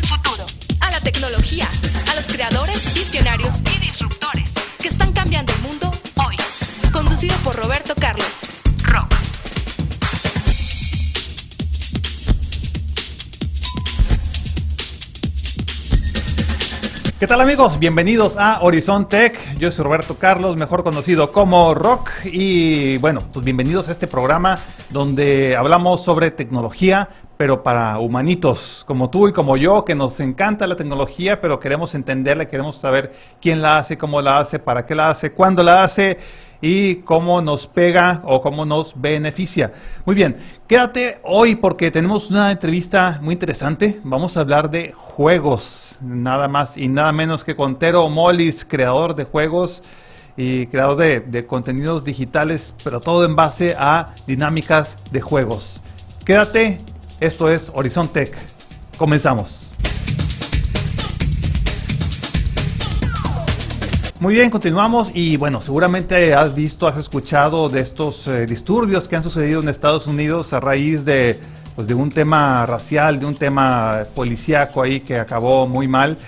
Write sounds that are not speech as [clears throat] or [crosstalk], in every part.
futuro, a tecnología, a los creadores, visionarios y disruptores que están cambiando el mundo hoy. Conducido por Roberto Carlos. ¿Qué tal amigos? Bienvenidos a Horizon Tech. Yo soy Roberto Carlos, mejor conocido como Rock. Y bueno, pues bienvenidos a este programa donde hablamos sobre tecnología, pero para humanitos, como tú y como yo, que nos encanta la tecnología, pero queremos entenderla, queremos saber quién la hace, cómo la hace, para qué la hace, cuándo la hace y cómo nos pega o cómo nos beneficia. Muy bien, quédate hoy porque tenemos una entrevista muy interesante. Vamos a hablar de juegos, nada más y nada menos que con Tero Mollis, creador de juegos y creador de, de contenidos digitales, pero todo en base a dinámicas de juegos. Quédate, esto es Horizon Tech. Comenzamos. Muy bien, continuamos y bueno, seguramente has visto, has escuchado de estos eh, disturbios que han sucedido en Estados Unidos a raíz de, pues, de un tema racial, de un tema policíaco ahí que acabó muy mal.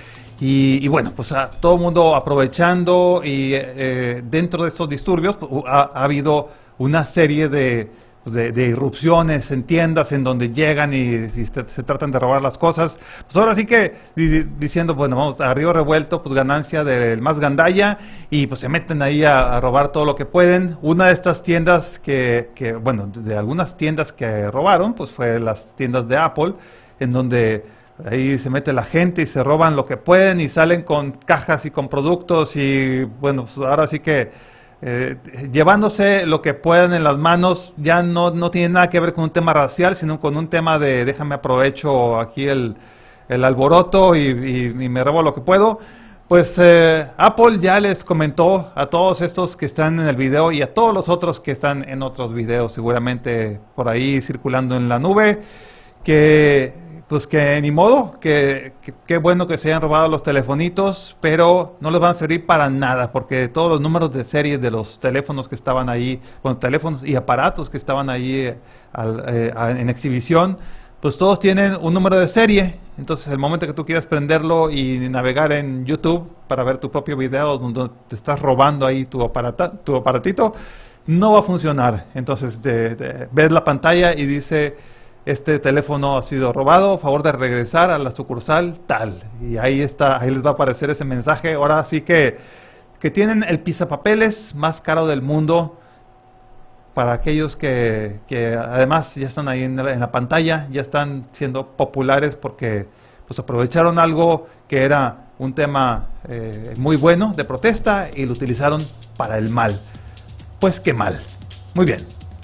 Y, bueno, pues a todo el mundo aprovechando y eh, dentro de estos disturbios pues, ha, ha habido una serie de, de, de, irrupciones en tiendas en donde llegan y, se, tratan de robar las cosas. Pues ahora sí que di, diciendo, bueno, vamos a río revuelto, pues ganancia del más gandalla y pues se meten ahí a, a, robar todo lo que pueden. Una de estas tiendas que, que, bueno, de algunas tiendas que robaron, pues fue las tiendas de Apple, en donde ahí se mete la gente y se roban lo que pueden y salen con cajas y con productos y bueno, pues ahora sí que eh, llevándose lo que puedan en las manos, ya no, no tiene nada que ver con un tema racial, sino con un tema de déjame aprovecho aquí el, el alboroto y, me robo lo que puedo. Pues eh, Apple ya les comentó a todos estos que están en el video y a todos los otros que están en otros videos, seguramente por ahí circulando en la nube, que pues que ni modo, que qué bueno que se hayan robado los telefonitos, pero no les van a servir para nada, porque todos los números de serie de los teléfonos que estaban ahí, bueno, teléfonos y aparatos que estaban ahí eh, eh, en exhibición, pues todos tienen un número de serie. Entonces, el momento que tú quieras prenderlo y navegar en YouTube para ver tu propio video donde te estás robando ahí tu, aparata, tu aparatito, no va a funcionar. Entonces, de, ves la pantalla y dice este teléfono ha sido robado, favor de regresar a la sucursal tal. Y ahí está, ahí les va a aparecer ese mensaje. Ahora sí que, que tienen el pizapapeles más caro del mundo para aquellos que, que además ya están ahí en la, pantalla, ya están siendo populares porque pues aprovecharon algo que era un tema eh, muy bueno de protesta y lo utilizaron para el mal. Pues qué mal. Muy bien,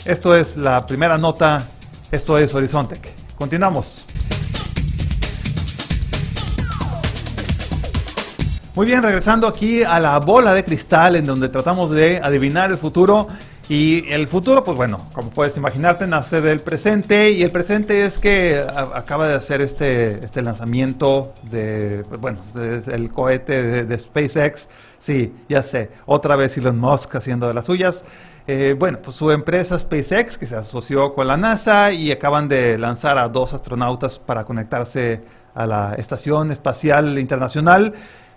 esto es la primera nota esto es Horizontec. Continuamos. Muy bien, regresando aquí a la bola de cristal en donde tratamos de adivinar el futuro. Y el futuro, pues bueno, como puedes imaginarte, nace del presente. Y el presente es que acaba de hacer este, este lanzamiento de, bueno, el cohete de, de SpaceX. Sí, ya sé, otra vez Elon Musk haciendo de las suyas. Eh, bueno, pues su empresa SpaceX, que se asoció con la NASA y acaban de lanzar a dos astronautas para conectarse a la Estación Espacial Internacional.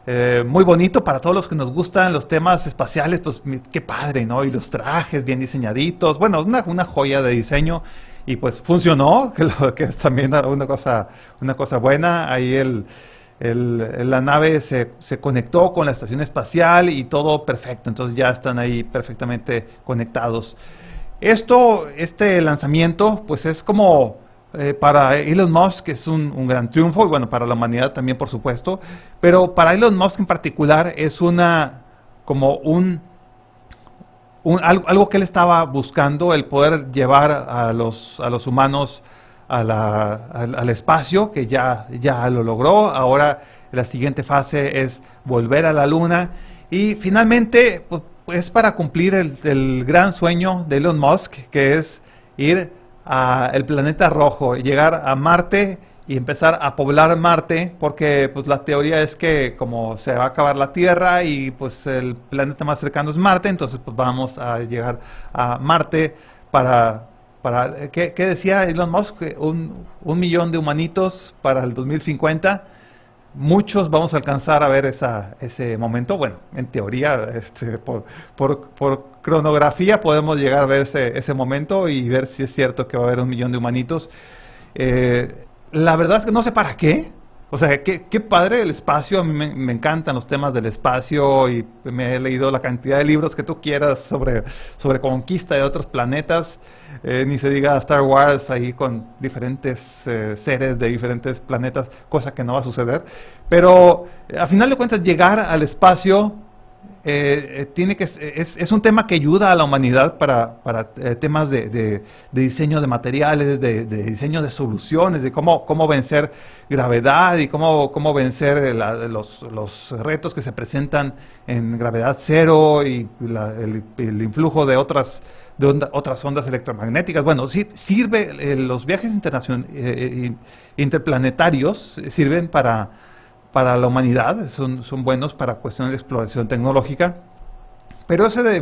eh, muy bonito para todos los que nos gustan los temas espaciales, pues qué padre, ¿no? Y los trajes bien diseñaditos, bueno, una, una joya de diseño y pues funcionó, [laughs] que, es también una cosa, una cosa buena. Ahí el, la nave se, se, conectó con la estación espacial y todo perfecto, entonces ya están ahí perfectamente conectados. Esto, este lanzamiento, pues es como eh, para Elon Musk es un, gran triunfo y bueno, para la humanidad también por supuesto, pero para Elon Musk en particular es una como un, algo, que él estaba buscando, el poder llevar a los, a los humanos al, espacio, que ya, ya lo logró, ahora la siguiente fase es volver a la luna. Y finalmente pues, es para cumplir el, gran sueño de Elon Musk, que es ir el planeta rojo, llegar a Marte y empezar a poblar Marte, porque pues la teoría es que como se va a acabar la Tierra y pues el planeta más cercano es Marte, entonces pues vamos a llegar a Marte para, para ¿qué, decía Elon Musk? Un, un millón de humanitos para el 2050 muchos vamos a alcanzar a ver esa, ese momento. Bueno, en teoría, este, por, por, cronografía podemos llegar a ver ese, ese, momento y ver si es cierto que va a haber un millón de humanitos. Eh, la verdad es que no sé para qué. O sea, qué, qué padre el espacio. A mí me, encantan los temas del espacio y me he leído la cantidad de libros que tú quieras sobre, sobre conquista de otros planetas. Eh, ni se diga Star Wars ahí con diferentes eh, seres de diferentes planetas, cosa que no va a suceder. Pero a final de cuentas, llegar al espacio eh, tiene que es, es, un tema que ayuda a la humanidad para, para temas de, de, diseño de materiales, de, diseño de soluciones, de cómo, cómo vencer gravedad y cómo, cómo vencer los, los, retos que se presentan en gravedad cero y el, el, influjo de otras de otras ondas electromagnéticas. Bueno, sí, sirve, eh, los viajes internacionales, eh, eh, interplanetarios sirven para, para la humanidad, son, son buenos para cuestiones de exploración tecnológica, pero eso de,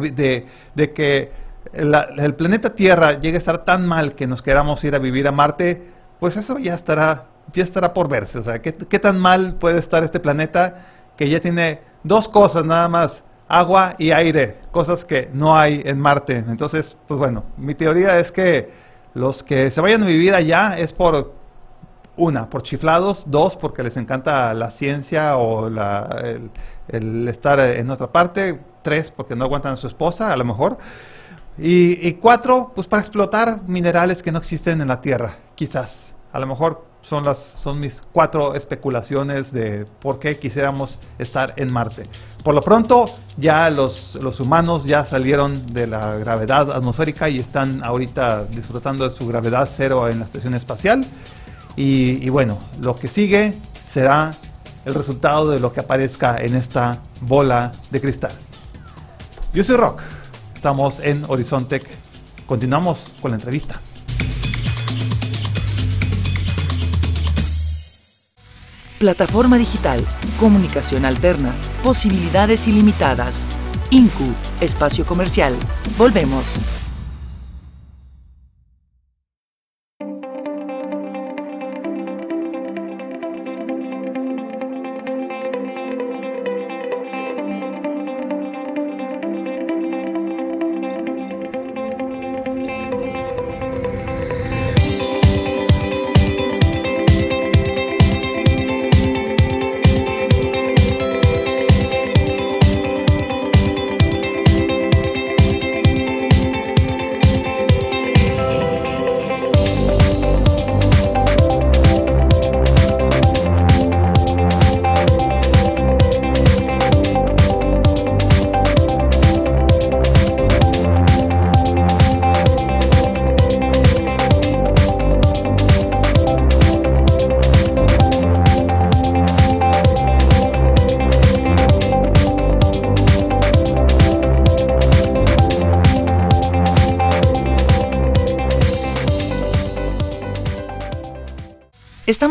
de, que el planeta Tierra llegue a estar tan mal que nos queramos ir a vivir a Marte, pues eso ya estará, ya estará por verse. O sea, ¿qué, qué tan mal puede estar este planeta que ya tiene dos cosas nada más? agua y aire, cosas que no hay en Marte. Entonces, pues bueno, mi teoría es que los que se vayan a vivir allá es por una, por chiflados, dos, porque les encanta la ciencia o el, estar en otra parte, tres, porque no aguantan a su esposa, a lo mejor, y, y cuatro, pues para explotar minerales que no existen en la Tierra, quizás, a lo mejor son, las, son mis cuatro especulaciones de por qué quisiéramos estar en Marte. Por lo pronto, ya los, los humanos ya salieron de la gravedad atmosférica y están ahorita disfrutando de su gravedad cero en la estación espacial. Y, bueno, lo que sigue será el resultado de lo que aparezca en esta bola de cristal. Yo soy Rock, estamos en Horizontec. Continuamos con la entrevista. Plataforma digital, comunicación alterna, posibilidades ilimitadas. INCU, espacio comercial. Volvemos.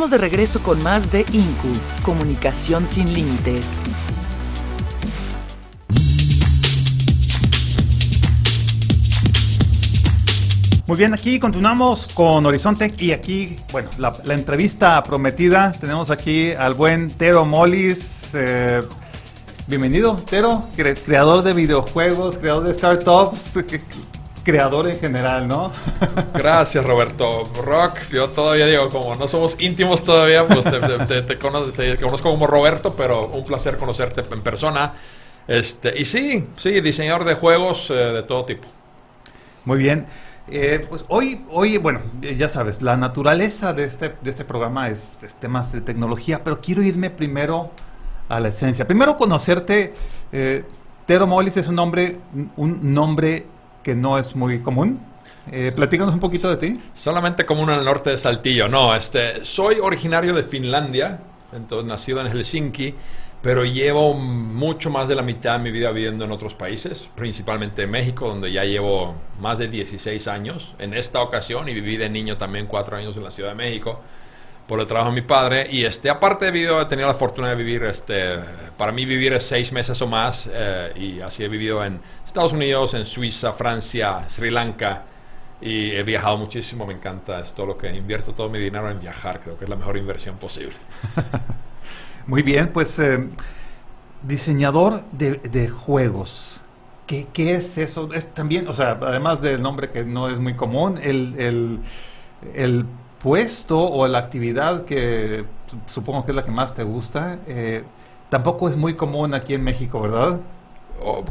De regreso con más de INCU, Comunicación sin Límites. Muy bien, aquí continuamos con Horizonte y aquí, bueno, la, entrevista prometida. Tenemos aquí al buen Tero Molis, eh, Bienvenido, Tero, cre- creador de videojuegos, creador de startups, [laughs] creador en general, ¿no? Gracias, Roberto. Rock, yo todavía digo, como no somos íntimos todavía, pues te, te- te- te cono- te conozco como Roberto, pero un placer conocerte en persona. Este, y sí, sí, diseñador de juegos eh, de todo tipo. Muy bien. Eh, pues hoy, hoy, bueno, eh, ya sabes, la naturaleza de este, de este programa es, es temas de tecnología, pero quiero irme primero a la esencia. Primero conocerte, eh, Tero Mollis es un nombre, un nombre que no es muy común. Eh, platícanos un poquito de ti. Solamente como uno en norte de Saltillo. No, este, soy originario de Finlandia, entonces nacido en Helsinki, pero llevo mucho más de la mitad de mi vida viviendo en otros países, principalmente en México, donde ya llevo más de 16 años en esta ocasión y viví de niño también cuatro años en la Ciudad de México por el trabajo de mi padre y este aparte de vivido he tenido la fortuna de vivir este para mí vivir seis meses o más eh, y así he vivido en Estados Unidos en Suiza Francia Sri Lanka y he viajado muchísimo me encanta es todo lo que invierto todo mi dinero en viajar creo que es la mejor inversión posible [laughs] Muy bien, pues eh, diseñador de, juegos. ¿Qué, es eso? Es también, o sea, además del nombre que no es muy común, el, puesto o la actividad que su- supongo que es la que más te gusta, eh, tampoco es muy común aquí en México, ¿verdad?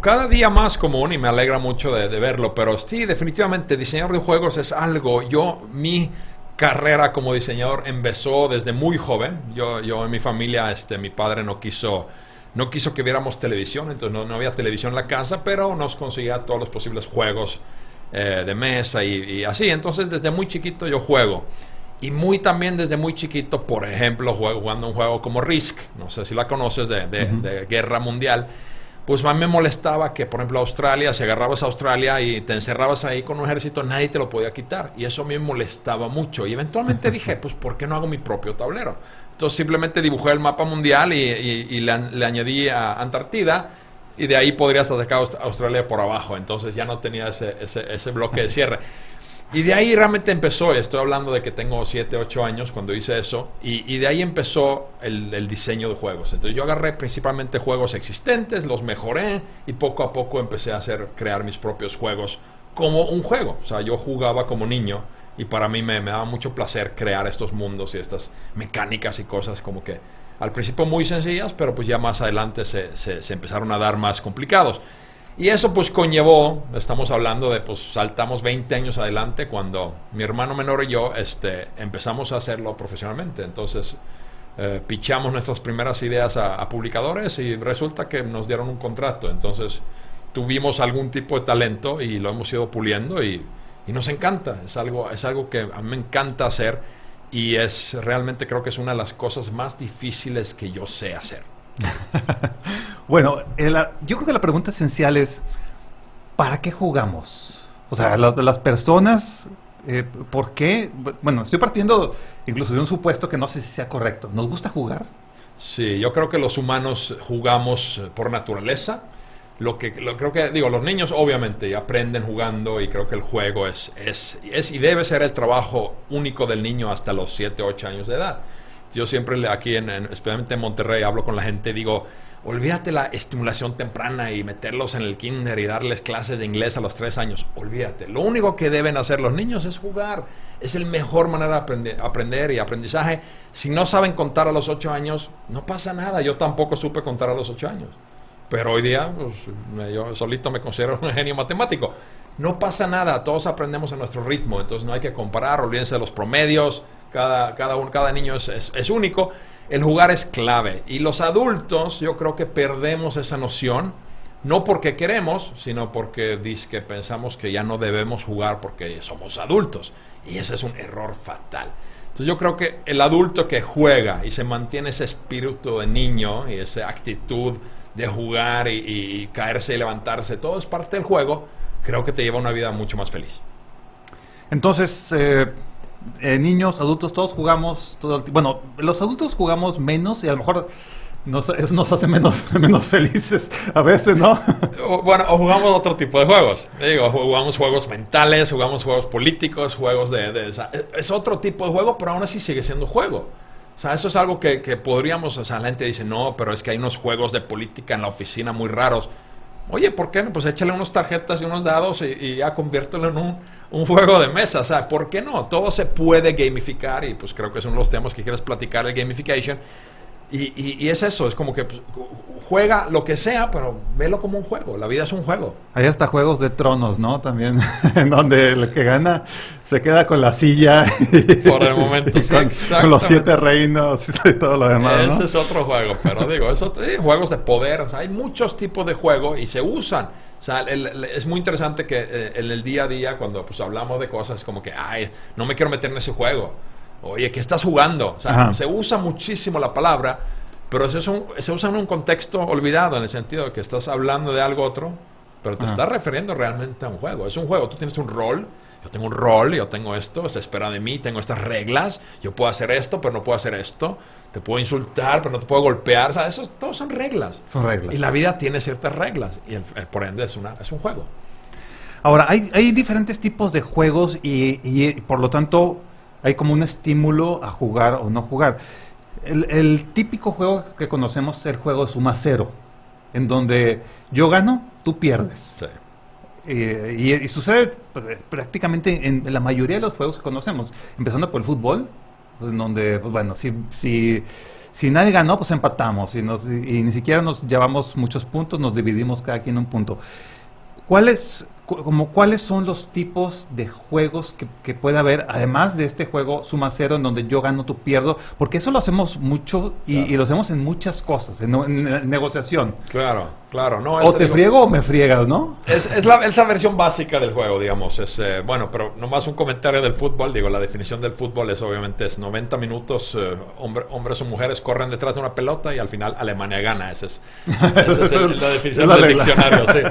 Cada día más común y me alegra mucho de, de verlo, pero sí, definitivamente diseñador de juegos es algo. Yo, mi carrera como diseñador empezó desde muy joven. Yo, yo en mi familia, este, mi padre no quiso, no quiso que viéramos televisión, entonces no, no había televisión en la casa, pero nos conseguía todos los posibles juegos eh, de mesa y, y así. Entonces desde muy chiquito yo juego. Y muy también desde muy chiquito, por ejemplo, juego, jugando un juego como Risk, no sé si la conoces, de, de- Ujú. de guerra mundial, pues más me molestaba que, por ejemplo, Australia, si agarrabas a Australia y te encerrabas ahí con un ejército, nadie te lo podía quitar. Y eso a mí me molestaba mucho. Y eventualmente [laughs] dije, pues, ¿por qué no hago mi propio tablero? Entonces simplemente dibujé el mapa mundial y, y- y le, añadí a Antártida. Y de ahí podrías atacar a Aust- Australia por abajo. Entonces ya no tenía ese, ese, ese bloque de cierre. Y de ahí realmente empezó, estoy hablando de que tengo 7, 8 años cuando hice eso, y, de ahí empezó el, diseño de juegos. Entonces yo agarré principalmente juegos existentes, los mejoré y poco a poco empecé a hacer, crear mis propios juegos como un juego. O sea, yo jugaba como niño y para mí me, daba mucho placer crear estos mundos y estas mecánicas y cosas como que al principio muy sencillas, pero pues ya más adelante se empezaron a dar más complicados. Y eso pues conllevó, estamos hablando de pues saltamos 20 años adelante cuando mi hermano menor y yo este, empezamos a hacerlo profesionalmente. Entonces eh, pichamos nuestras primeras ideas a, publicadores y resulta que nos dieron un contrato. Entonces tuvimos algún tipo de talento y lo hemos ido puliendo y, y nos encanta. Es algo, es algo que a mí me encanta hacer y es realmente creo que es una de las cosas más difíciles que yo sé hacer. [laughs] Bueno, eh, yo creo que la pregunta esencial es, ¿para qué jugamos? O sea, las, las personas, eh, ¿por qué? Bueno, estoy partiendo incluso de un supuesto que no sé si sea correcto. ¿Nos gusta jugar? Sí, yo creo que los humanos jugamos eh, por naturaleza. Lo que lo- creo que digo, los niños obviamente aprenden jugando y creo que el juego es es es y debe ser el trabajo único del niño hasta los 7, 8 años de edad. Yo siempre aquí en, en- especialmente en Monterrey hablo con la gente digo, olvídate la estimulación temprana y meterlos en el kinder y darles clases de inglés a los 3 años. Olvídate. Lo único que deben hacer los niños es jugar. Es el mejor manera de aprender, y aprendizaje. Si no saben contar a los 8 años, no pasa nada. Yo tampoco supe contar a los 8 años. Pero hoy día, pues, yo solito me considero un [laughs] genio matemático. No pasa nada, todos aprendemos a nuestro ritmo, entonces no hay que comparar, olvídense de los promedios, cada, cada, un- cada niño es, es- único. El jugar es clave. Y los adultos, yo creo que perdemos esa noción, no porque queremos, sino porque que pensamos que ya no debemos jugar porque somos adultos. Y ese es un error fatal. Entonces yo creo que el adulto que juega y se mantiene ese espíritu de niño y esa actitud de jugar y, y caerse y levantarse, todo es parte del juego, creo que te lleva a una vida mucho más feliz. Entonces, eh, eh, niños, adultos, todos jugamos todo el Bueno, los adultos jugamos menos y a lo mejor nos, eso nos hace menos, [laughs] menos felices a veces, ¿no? [laughs] Bueno, o jugamos otro tipo de juegos. Digo, jugamos juegos mentales, jugamos juegos políticos, juegos de... es otro tipo de juego, pero aún así sigue siendo juego. O sea, eso es algo que, que podríamos, o sea, la gente dice, no, pero es que hay unos juegos de política en la oficina muy raros. Oye, ¿por qué no? Pues échale unas tarjetas y unos dados y, ya conviértelo en un, un, juego de mesa. O sea, ¿por qué no? Todo se puede gamificar y pues creo que de los temas que quieres platicar, el gamification. Y, y, y, es eso, es como que pues, juega lo que sea, pero velo como un juego. La vida es un juego. Hay hasta juegos de tronos, ¿no? También, [laughs] en donde el que gana se queda con la silla. Por el momento, [laughs] sí, con, con, los siete reinos y todo lo demás. Ese ¿no? es otro juego, pero digo, eso, eh, juegos de poder. O sea, hay muchos tipos de juego y se usan. O sea, el, el, es muy interesante que eh, en el día a día, cuando pues hablamos de cosas, como que, ay, no me quiero meter en ese juego. Oye, ¿qué estás jugando? O sea, Ajá. se usa muchísimo la palabra, pero un, se usa en un contexto olvidado, en el sentido de que estás hablando de algo otro, pero te Ajá. estás refiriendo realmente a un juego. Es un juego, tú tienes un rol, yo tengo un rol, yo tengo esto, se espera de mí, tengo estas reglas, yo puedo hacer esto, pero no puedo hacer esto, te puedo insultar, pero no te puedo golpear, o sea, eso todos son reglas. Son reglas. Y la vida tiene ciertas reglas, y el, por ende es, una, es un juego. Ahora, hay, hay diferentes tipos de juegos y, y por lo tanto hay como un estímulo a jugar o no jugar. El, el, típico juego que conocemos es el juego de suma cero, en donde yo gano, tú pierdes. Sí. Eh, y, y, sucede prácticamente en, la mayoría de los juegos que conocemos, empezando por el fútbol, en donde, pues bueno, si, si, si nadie ganó, pues empatamos y, nos, y, ni siquiera nos llevamos muchos puntos, nos dividimos cada quien un punto. ¿Cuáles, como, ¿Cuáles son los tipos de juegos que, que, puede haber, además de este juego suma cero, en donde yo gano, tú pierdo? Porque eso lo hacemos mucho y, claro. y lo hacemos en muchas cosas, en, en, en negociación. Claro, claro. No, o te digo, friego o me friegas, ¿no? Es, es, la, es, la, versión básica del juego, digamos. Es, eh, bueno, pero nomás un comentario del fútbol. Digo, la definición del fútbol es obviamente es 90 minutos, eh, hombre, hombres o mujeres corren detrás de una pelota y al final Alemania gana. Esa es, [laughs] esa es el, la definición del diccionario. Sí. [laughs]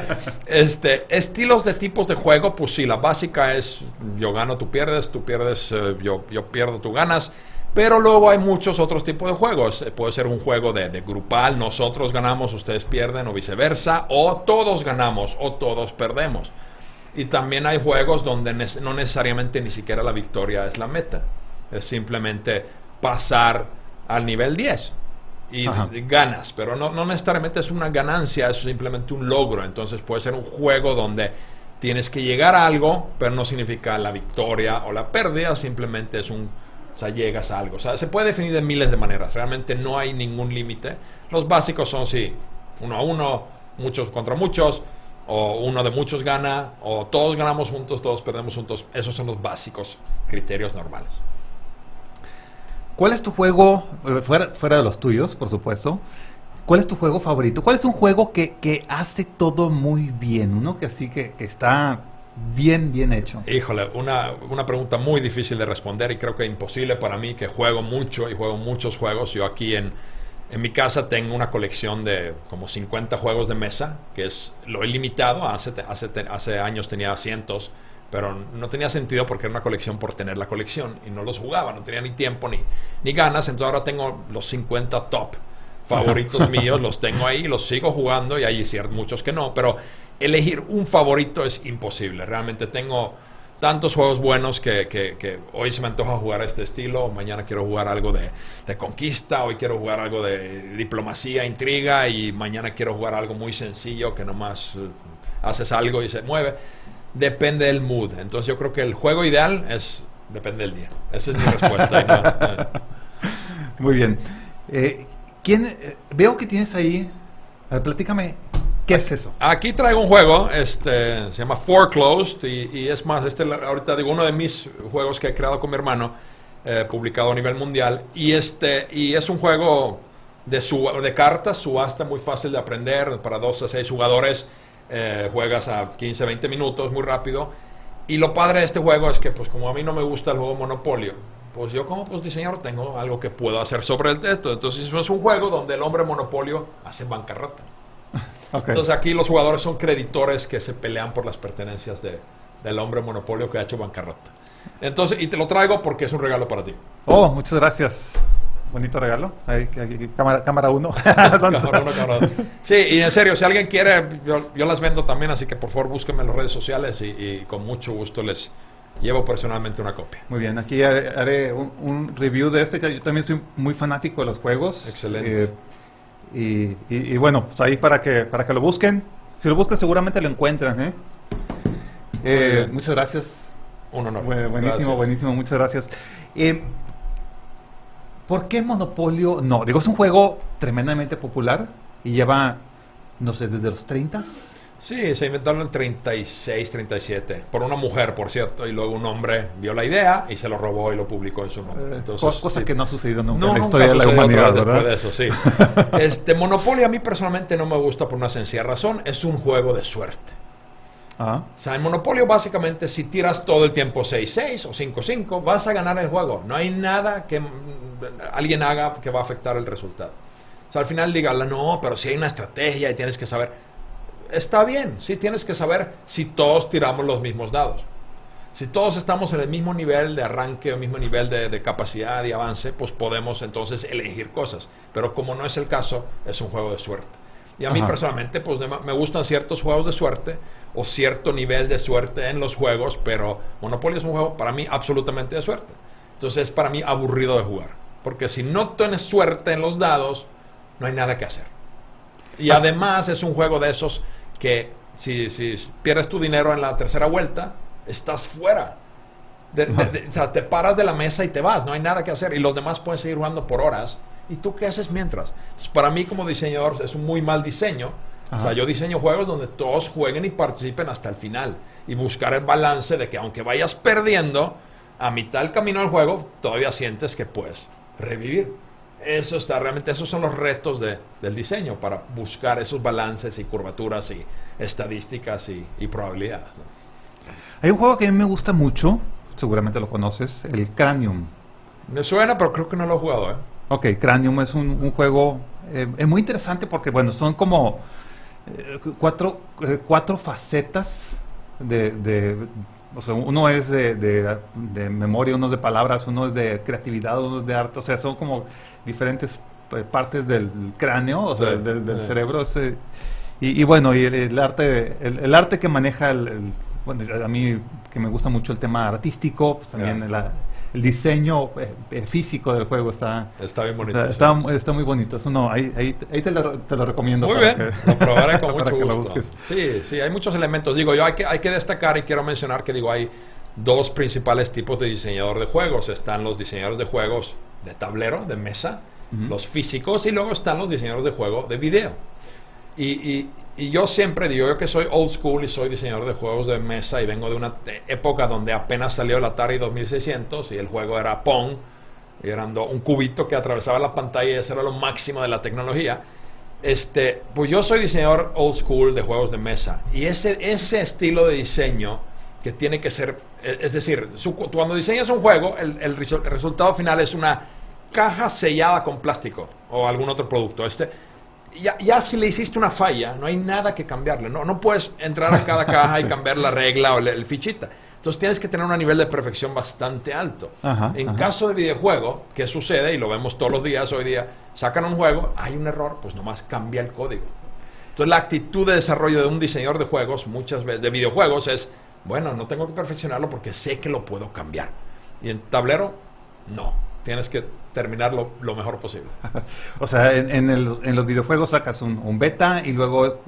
Este, estilos de tipos de juego, pues sí, la básica es yo gano, tú pierdes, tú pierdes, eh, yo, yo pierdo, tú ganas. Pero luego hay muchos otros tipos de juegos. Puede ser un juego de, de, grupal, nosotros ganamos, ustedes pierden, o viceversa, o todos ganamos, o todos perdemos. Y también hay juegos donde ne no necesariamente ni siquiera la victoria es la meta. Es simplemente pasar al nivel 10 y Ajá. ganas, pero no, no necesariamente es una ganancia, es simplemente un logro. Entonces puede ser un juego donde tienes que llegar a algo, pero no significa la victoria o la pérdida, simplemente es un o sea, llegas a algo. O sea, se puede definir de miles de maneras. Realmente no hay ningún límite. Los básicos son, sí, uno a uno, muchos contra muchos, o uno de muchos gana, o todos ganamos juntos, todos perdemos juntos. Esos son los básicos criterios normales. ¿Cuál es tu juego, eh, fuera, fuera de los tuyos, por supuesto, cuál es tu juego favorito? ¿Cuál es un juego que, que hace todo muy bien? Uno que así que, que está bien, bien hecho? Híjole, una, una, pregunta muy difícil de responder y creo que imposible para mí que juego mucho y juego muchos juegos. Yo aquí en, en mi casa tengo una colección de como 50 juegos de mesa, que es lo he limitado. Hace, hace, hace años tenía cientos, pero no tenía sentido porque era una colección por tener la colección y no los jugaba, no tenía ni tiempo ni, ni ganas. Entonces ahora tengo los 50 top favoritos [laughs] míos, los tengo ahí, los sigo jugando y hay muchos que no, pero elegir un favorito es imposible. Realmente tengo tantos juegos buenos que, que, que, hoy se me antoja jugar este estilo, mañana quiero jugar algo de, de, conquista, hoy quiero jugar algo de diplomacia, intriga y mañana quiero jugar algo muy sencillo que nomás uh, haces algo y se mueve. Depende del mood. Entonces yo creo que el juego ideal es depende del día. Esa es mi respuesta. [laughs] no, muy bien. Eh, ¿quién, eh, veo que tienes ahí, a ver, platícame, ¿Qué es eso? Aquí traigo un juego, este, se llama Foreclosed y, y, es más, este ahorita digo uno de mis juegos que he creado con mi hermano, eh, publicado a nivel mundial y este y es un juego de su, de cartas, subasta muy fácil de aprender para dos a seis jugadores, eh, juegas a 15 20 minutos muy rápido y lo padre de este juego es que pues como a mí no me gusta el juego Monopolio, pues yo como pues diseñador tengo algo que puedo hacer sobre el texto, entonces es un juego donde el hombre Monopolio hace bancarrota. [laughs] Okay. Entonces aquí los jugadores son creditores que se pelean por las pertenencias de, del hombre monopolio que ha hecho bancarrota. Entonces, y te lo traigo porque es un regalo para ti. Oh, muchas gracias. Bonito regalo. Ahí, ahí, cámara, cámara uno. [laughs] cámara uno, cámara dos. Sí, y en serio, si alguien quiere, yo, yo, las vendo también, así que por favor búsquenme en las redes sociales y, y con mucho gusto les, llevo personalmente una copia. Muy bien, aquí haré, haré un, un review de este. Yo también soy muy fanático de los juegos. Excelente. Eh, y, y- y bueno, pues ahí para que, para que lo busquen. Si lo buscan seguramente lo encuentran. ¿eh? Eh, muchas gracias. Un honor. Bu- buenísimo, Gracias. buenísimo, muchas gracias. Eh, ¿Por qué Monopolio? No, digo, es un juego tremendamente popular y lleva, no sé, desde los 30 Sí, se inventaron en 36, 37. Por una mujer, por cierto. Y luego un hombre vio la idea y se lo robó y lo publicó en su nombre. Entonces, Eh, cosa sí. que no ha sucedido nunca No, en la historia de la humanidad, ¿verdad? de eso, sí. [laughs] Este Monopoly a mí personalmente no me gusta por una sencilla razón. Es un juego de suerte. Ah, O sea, en Monopolio básicamente si tiras todo el tiempo 6-6 o 5-5, vas a ganar el juego. No hay nada que alguien haga que va a afectar el resultado. O sea, al final diga, no, pero si hay una estrategia y tienes que saber. Está bien, sí tienes que saber si todos tiramos los mismos dados. Si todos estamos en el mismo nivel de arranque o mismo nivel de, de capacidad y avance, pues podemos entonces elegir cosas. Pero como no es el caso, es un juego de suerte. Y a mí personalmente, pues me gustan ciertos juegos de suerte o cierto nivel de suerte en los juegos, pero Monopoly es un juego para mí absolutamente de suerte. Entonces es para mí aburrido de jugar. Porque si no tienes suerte en los dados, no hay nada que hacer. Y además es un juego de esos que si, si pierdes tu dinero en la tercera vuelta, estás fuera. De- de- de- o sea, te paras de la mesa y te vas, no hay nada que hacer. Y los demás pueden seguir jugando por horas. ¿Y tú qué haces mientras? Entonces, para mí como diseñador es un muy mal diseño. O Ajá. sea, yo diseño juegos donde todos jueguen y participen hasta el final. Y buscar el balance de que aunque vayas perdiendo, a mitad del camino del juego, todavía sientes que puedes revivir. Eso está realmente, esos son los retos de- del diseño para buscar esos balances y curvaturas y estadísticas y, y probabilidades. ¿no? Hay un juego que a mí me gusta mucho, seguramente lo conoces, el Cranium. Me suena, pero creo que no lo he jugado, ¿eh? Ok, Cranium es un, un juego eh, es muy interesante porque, bueno, son como eh, cuatro, eh, cuatro facetas de, de- o sea, uno es de, de- de memoria, uno es de palabras, uno es de creatividad, uno es de arte, o sea, son como diferentes eh, partes del cráneo, o sea, Sí, del, del sí. cerebro. es, y, y bueno, y el, el arte, el, el arte que maneja el- bueno, a mí que me gusta mucho el tema artístico, pues también Ya. la- el diseño eh, eh, físico del juego está, Está bien bonito. Está, sí. está, está muy bonito. Eso no, ahí, ahí, ahí te, lo, te lo recomiendo. Muy bien, que- lo probaré con [laughs] mucho gusto. busques. Sí, sí, hay muchos elementos. Digo, yo hay que, hay que destacar y quiero mencionar que digo, hay dos principales tipos de diseñador de juegos. Están los diseñadores de juegos de tablero, de mesa, Ujú. los físicos, y luego están los diseñadores de juego de video. Y, y- y yo siempre digo, yo que soy old school y soy diseñador de juegos de mesa y vengo de una época donde apenas salió el Atari 2600 y el juego era Pong, y eran do- un cubito que atravesaba la pantalla y eso era lo máximo de la tecnología. Este, pues yo soy diseñador old school de juegos de mesa y ese, ese estilo de diseño que tiene que ser, e- es decir, su- cuando diseñas un juego, el, el resultado final es una caja sellada con plástico o algún otro producto. Este, ya, ya si le hiciste una falla, no hay nada que cambiarle. No, no puedes entrar a cada caja y [laughs] cambiar la regla o el, el fichita. Entonces tienes que tener un nivel de perfección bastante alto. Ajá, en ajá. caso de videojuego, ¿qué sucede? Y lo vemos todos los días hoy día. Sacan un juego, hay un error, pues nomás cambia el código. Entonces la actitud de desarrollo de un diseñador de juegos, muchas veces de videojuegos, es, bueno, no tengo que perfeccionarlo porque sé que lo puedo cambiar. Y en tablero, no. Tienes que terminarlo lo mejor posible. [laughs] O sea, en, en el- en los videojuegos sacas un, un beta y luego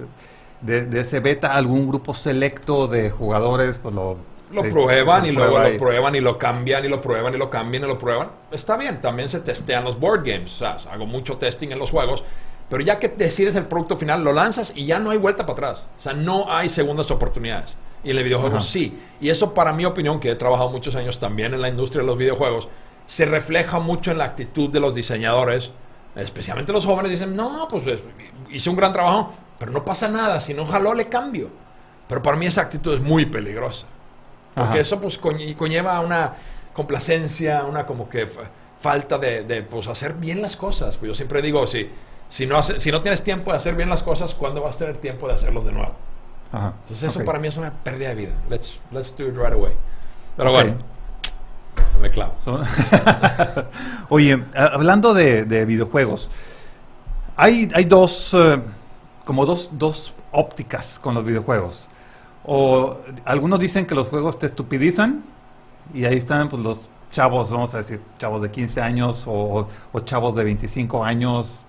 de, de ese beta algún grupo selecto de jugadores pues lo, Lo eh, prueban y luego lo prueban y lo cambian y lo prueban y lo cambian y lo prueban. Está bien, también se testean los board games. O sea, hago mucho testing en los juegos. Pero ya que decides el producto final, lo lanzas y ya no hay vuelta para atrás. O sea, no hay segundas oportunidades. Y en el videojuego Ajá. sí. Y eso, para mi opinión, que he trabajado muchos años también en la industria de los videojuegos, se refleja mucho en la actitud de los diseñadores, especialmente los jóvenes. Dicen, no, pues es- hice un gran trabajo, pero no pasa nada. Si no jaló, le cambio. Pero para mí esa actitud es muy peligrosa. Porque Ajá. eso pues conlleva una complacencia, una como que fa- falta de, de, pues, hacer bien las cosas. Pues yo siempre digo, si, si, no hace- si no tienes tiempo de hacer bien las cosas, ¿cuándo vas a tener tiempo de hacerlos de nuevo? Ajá. Entonces eso para mí es una pérdida de vida. Let's, let's do it right away. Pero Ok. bueno, me clavo. [laughs] Oye, hablando de, de videojuegos, hay, hay dos, eh, como dos, dos ópticas con los videojuegos. O algunos dicen que los juegos te estupidizan y ahí están pues los chavos, vamos a decir, chavos de 15 años o, chavos de 25 años,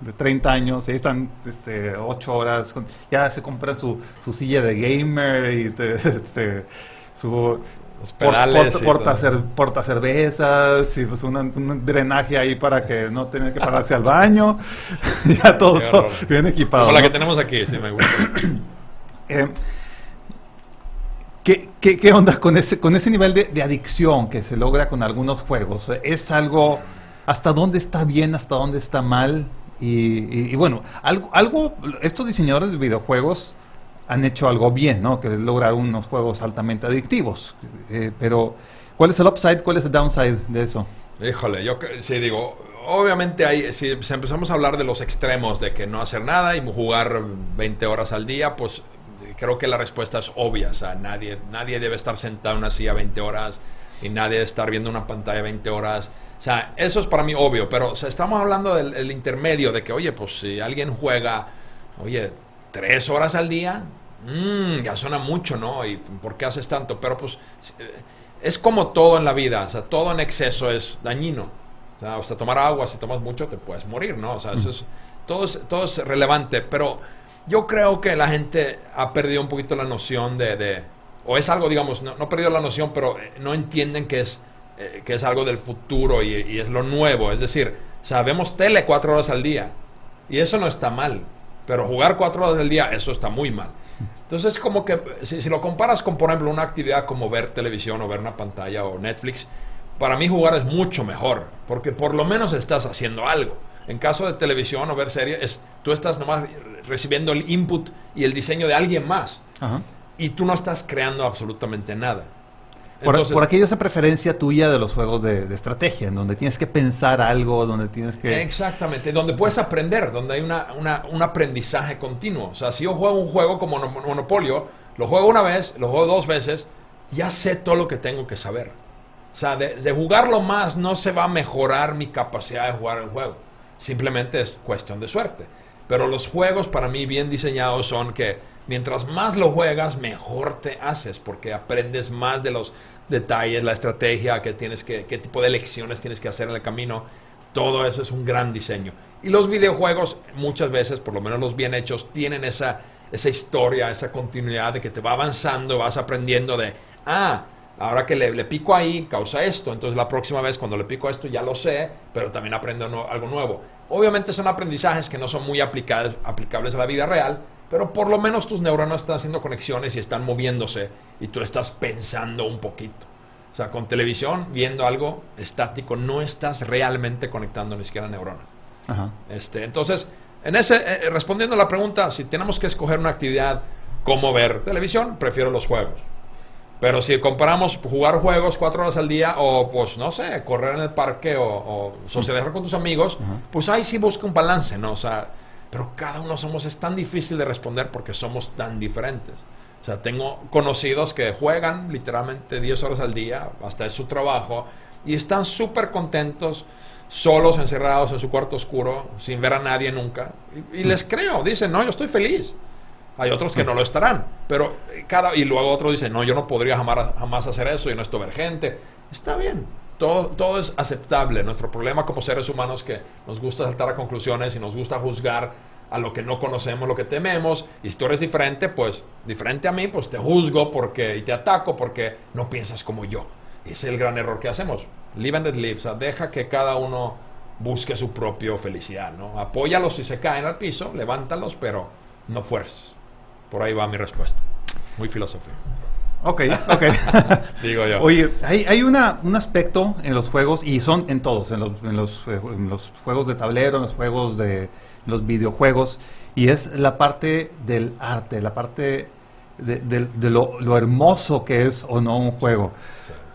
de 30 años, ahí están este, 8 horas, ya se compran su, su silla de gamer y [laughs] este, su pedales porta, porta, cervezas y pues un drenaje ahí para que no tenga que pararse al baño, [laughs] ya todo, bien equipado. Como la que tenemos aquí, sí me gusta. [clears throat] eh, ¿Qué, qué, qué onda con ese, con ese nivel de, de, adicción que se logra con algunos juegos? ¿Es algo, hasta dónde está bien, hasta dónde está mal? Y, y, bueno, algo, algo, estos diseñadores de videojuegos han hecho algo bien, ¿no? Que es lograr unos juegos altamente adictivos. Eh, pero, ¿cuál es el upside, cuál es el downside de eso? Híjole, yo sí digo, obviamente hay, si, empezamos a hablar de los extremos, de que no hacer nada y jugar 20 horas al día, pues creo que la respuesta es obvia. O sea, nadie, nadie debe estar sentado en una silla 20 horas y nadie debe estar viendo una pantalla 20 horas. O sea, eso es para mí obvio, pero estamos hablando del, intermedio, de que, oye, pues si alguien juega, oye, tres horas al día, mmm, ya suena mucho, ¿no? ¿Y por qué haces tanto? Pero pues es como todo en la vida, o sea, todo en exceso es dañino. O sea, hasta tomar agua, si tomas mucho, te puedes morir, ¿no? O sea, eso es, todo, es, todo es relevante, pero yo creo que la gente ha perdido un poquito la noción de, de o es algo, digamos, no, no perdido la noción, pero no entienden que es, eh, que es algo del futuro y, y, es lo nuevo. Es decir, sabemos tele cuatro horas al día y eso no está mal, pero jugar cuatro horas al día, eso está muy mal. Entonces, como que si, si, lo comparas con, por ejemplo, una actividad como ver televisión o ver una pantalla o Netflix, para mí jugar es mucho mejor, porque por lo menos estás haciendo algo. En caso de televisión o ver series, es, tú estás nomás recibiendo el input y el diseño de alguien más. Ajá. Y tú no estás creando absolutamente nada. Por, Entonces, por aquello esa preferencia tuya de los juegos de, de, estrategia, en donde tienes que pensar algo, donde tienes que... Exactamente, donde puedes aprender, donde hay una, una, un aprendizaje continuo. O sea, si yo juego un juego como Monopolio, lo juego una vez, lo juego dos veces, ya sé todo lo que tengo que saber. O sea, de, de jugarlo más no se va a mejorar mi capacidad de jugar el juego. Simplemente es cuestión de suerte. Pero los juegos para mí bien diseñados son que mientras más lo juegas, mejor te haces, porque aprendes más de los detalles, la estrategia, que qué tipo de lecciones tienes que hacer en el camino. Todo eso es un gran diseño. Y los videojuegos, muchas veces, por lo menos los bien hechos, tienen esa, esa historia, esa continuidad de que te va avanzando, vas aprendiendo de, ah, ahora que le, pico ahí, causa esto. Entonces la próxima vez cuando le pico esto ya lo sé, pero también aprendo algo nuevo. Obviamente son aprendizajes que no son muy aplicables a la vida real, pero por lo menos tus neuronas están haciendo conexiones y están moviéndose y tú estás pensando un poquito. O sea, con televisión, viendo algo estático, no estás realmente conectando ni siquiera neuronas. Ajá. Este, entonces, en ese, eh, respondiendo a la pregunta, si tenemos que escoger una actividad como ver televisión, prefiero los juegos. Pero si comparamos jugar juegos cuatro horas al día o, pues, no sé, correr en el parque o, o socializar con tus amigos, pues ahí sí busca un balance, ¿no? O sea, pero cada uno somos, es tan difícil de responder porque somos tan diferentes. O sea, tengo conocidos que juegan literalmente 10 horas al día, hasta es su trabajo, y están súper contentos, solos, encerrados en su cuarto oscuro, sin ver a nadie nunca. Y, les creo, dicen, no, yo estoy feliz. Hay otros que no lo estarán, pero cada y luego otros dicen, no, yo no podría jamás, hacer eso, y no ver gente. Está bien, todo, es aceptable. Nuestro problema como seres humanos es que nos gusta saltar a conclusiones y nos gusta juzgar a lo que no conocemos, lo que tememos. Y si tú eres diferente, pues diferente a mí, pues te juzgo porque y te ataco porque no piensas como yo. Ese es el gran error que hacemos. Live and let live, deja que cada uno busque su propia felicidad, ¿no? Apóyalos si se caen al piso, levántalos, pero no fuerces. Por ahí va mi respuesta. Muy filosófico. Ok, [laughs] ok. Digo yo. Oye, hay, hay una, un aspecto en los juegos, y son en todos, en los, en los, en los juegos de tablero, en los juegos de los videojuegos, y es la parte del arte, la parte de, de, de lo, lo, hermoso que es o no un juego.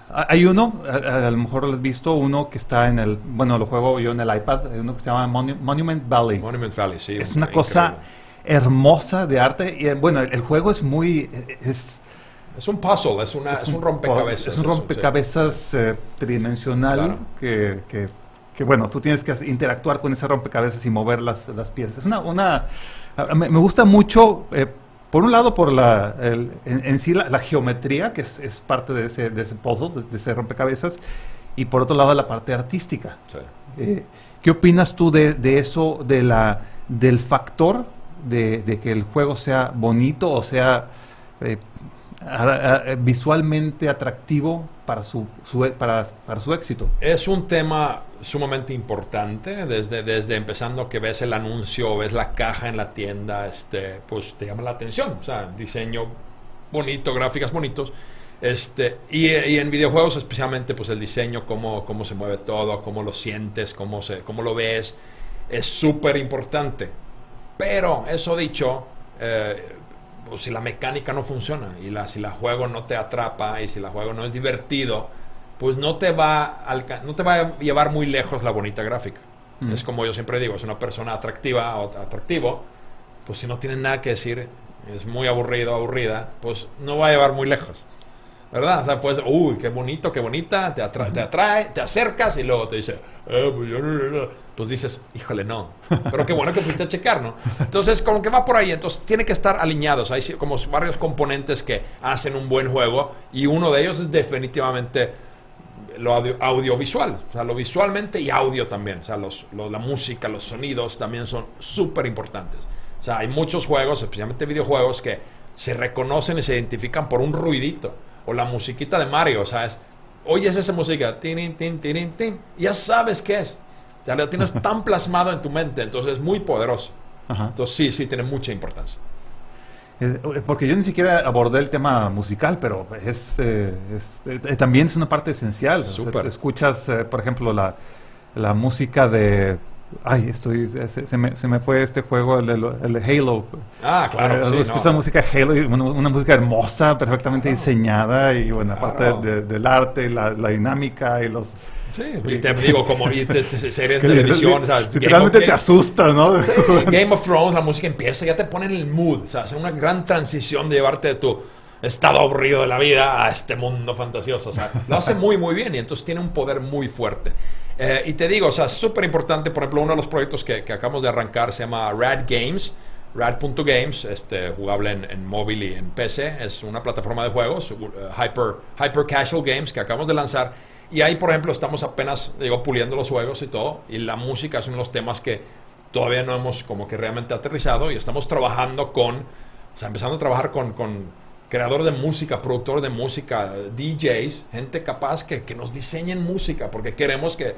Hay uno, a, a, lo mejor lo has visto, uno que está en el, bueno, lo juego yo en el iPad, uno que se llama Monu Monument Valley. Monument Valley, sí. Es una increíble. cosa hermosa de arte, y bueno, el, el juego es muy... Es, es un puzzle, es, una, es un, un, rompecabezas. Es un rompecabezas sí. eh, tridimensional claro. que, que, que, bueno, tú tienes que interactuar con ese rompecabezas y mover las, las piezas. Es una, una me, me gusta mucho eh, por un lado, por la, el- en, en sí la, la geometría, que es, es parte de ese, de ese puzzle, de, de ese rompecabezas, y por otro lado la parte artística. Sí. Eh, ¿Qué opinas tú de, de eso, de la, del factor de, que el juego sea bonito o sea eh, visualmente atractivo para su, e- para, para su éxito? Es un tema sumamente importante, desde, desde empezando que ves el anuncio, ves la caja en la tienda, este, pues te llama la atención. O sea, diseño bonito, gráficas bonitos. Este, y, y en videojuegos especialmente pues el diseño, cómo, cómo se mueve todo, cómo lo sientes, cómo, se, cómo lo ves, es súper importante. Pero eso dicho, eh, pues, si la mecánica no funciona y la, si la juego no te atrapa y si la juego no es divertido, pues no te va a, no te va a llevar muy lejos la bonita gráfica. Mm. Es como yo siempre digo, es una persona atractiva o atractivo, pues si no tiene nada que decir, es muy aburrido, aburrida, pues no va a llevar muy lejos. ¿Verdad? O sea, pues, uy, qué bonito, qué bonita, te, atra- te atrae, te acercas y luego te dice, "Eh, pues, yo no, no, no". Pues dices, híjole, no. Pero qué bueno que fuiste a checar, ¿no? Entonces, como que va por ahí, entonces tiene que estar alineados. Hay como varios componentes que hacen un buen juego y uno de ellos es definitivamente lo audio- audiovisual, o sea, lo visualmente y audio también, o sea, los, lo- la música, los sonidos también son súper importantes. O sea, hay muchos juegos, especialmente videojuegos, que se reconocen y se identifican por un ruidito, o la musiquita de Mario, o sea, es, oyes esa música, tin, tin, tin, tin, ya sabes qué es. Sea, lo tienes tan plasmado en tu mente, entonces es muy poderoso. Ajá. Entonces sí, sí, tiene mucha importancia. Eh, Porque yo ni siquiera abordé el tema musical, pero es, eh, es- eh, también es una parte esencial. O sea, escuchas, eh, por ejemplo, la, la música de... Ay, estoy, se, se me, se me fue este juego, el de, lo- el de Halo. Ah, claro, Eh, sí, no. música Halo, una, una música hermosa, perfectamente diseñada, y bueno, aparte de- del arte, la, la dinámica y los... Sí, y te digo, como y te- te- series [laughs] de televisión, o sea, Literalmente te asusta, ¿no? Sí, Game of Thrones, la música empieza, ya te pone en el mood. O sea, hace una gran transición de llevarte de tu estado aburrido de la vida a este mundo fantasioso. O sea, lo hace muy, muy bien y entonces tiene un poder muy fuerte. Eh, y te digo, o sea, súper importante, por ejemplo, uno de los proyectos que, que acabamos de arrancar se llama Rad Games. Rad.games, este, jugable en, en móvil y en PC, es una plataforma de juegos, uh, hyper, hyper casual games que acabamos de lanzar. Y ahí, por ejemplo, estamos apenas, digo, puliendo los juegos y todo. Y la música es uno de los temas que todavía no hemos como que realmente aterrizado. Y estamos trabajando con, o sea, empezando a trabajar con creadores de música, productores de música, DJs, gente capaz que, que nos diseñen música, porque queremos que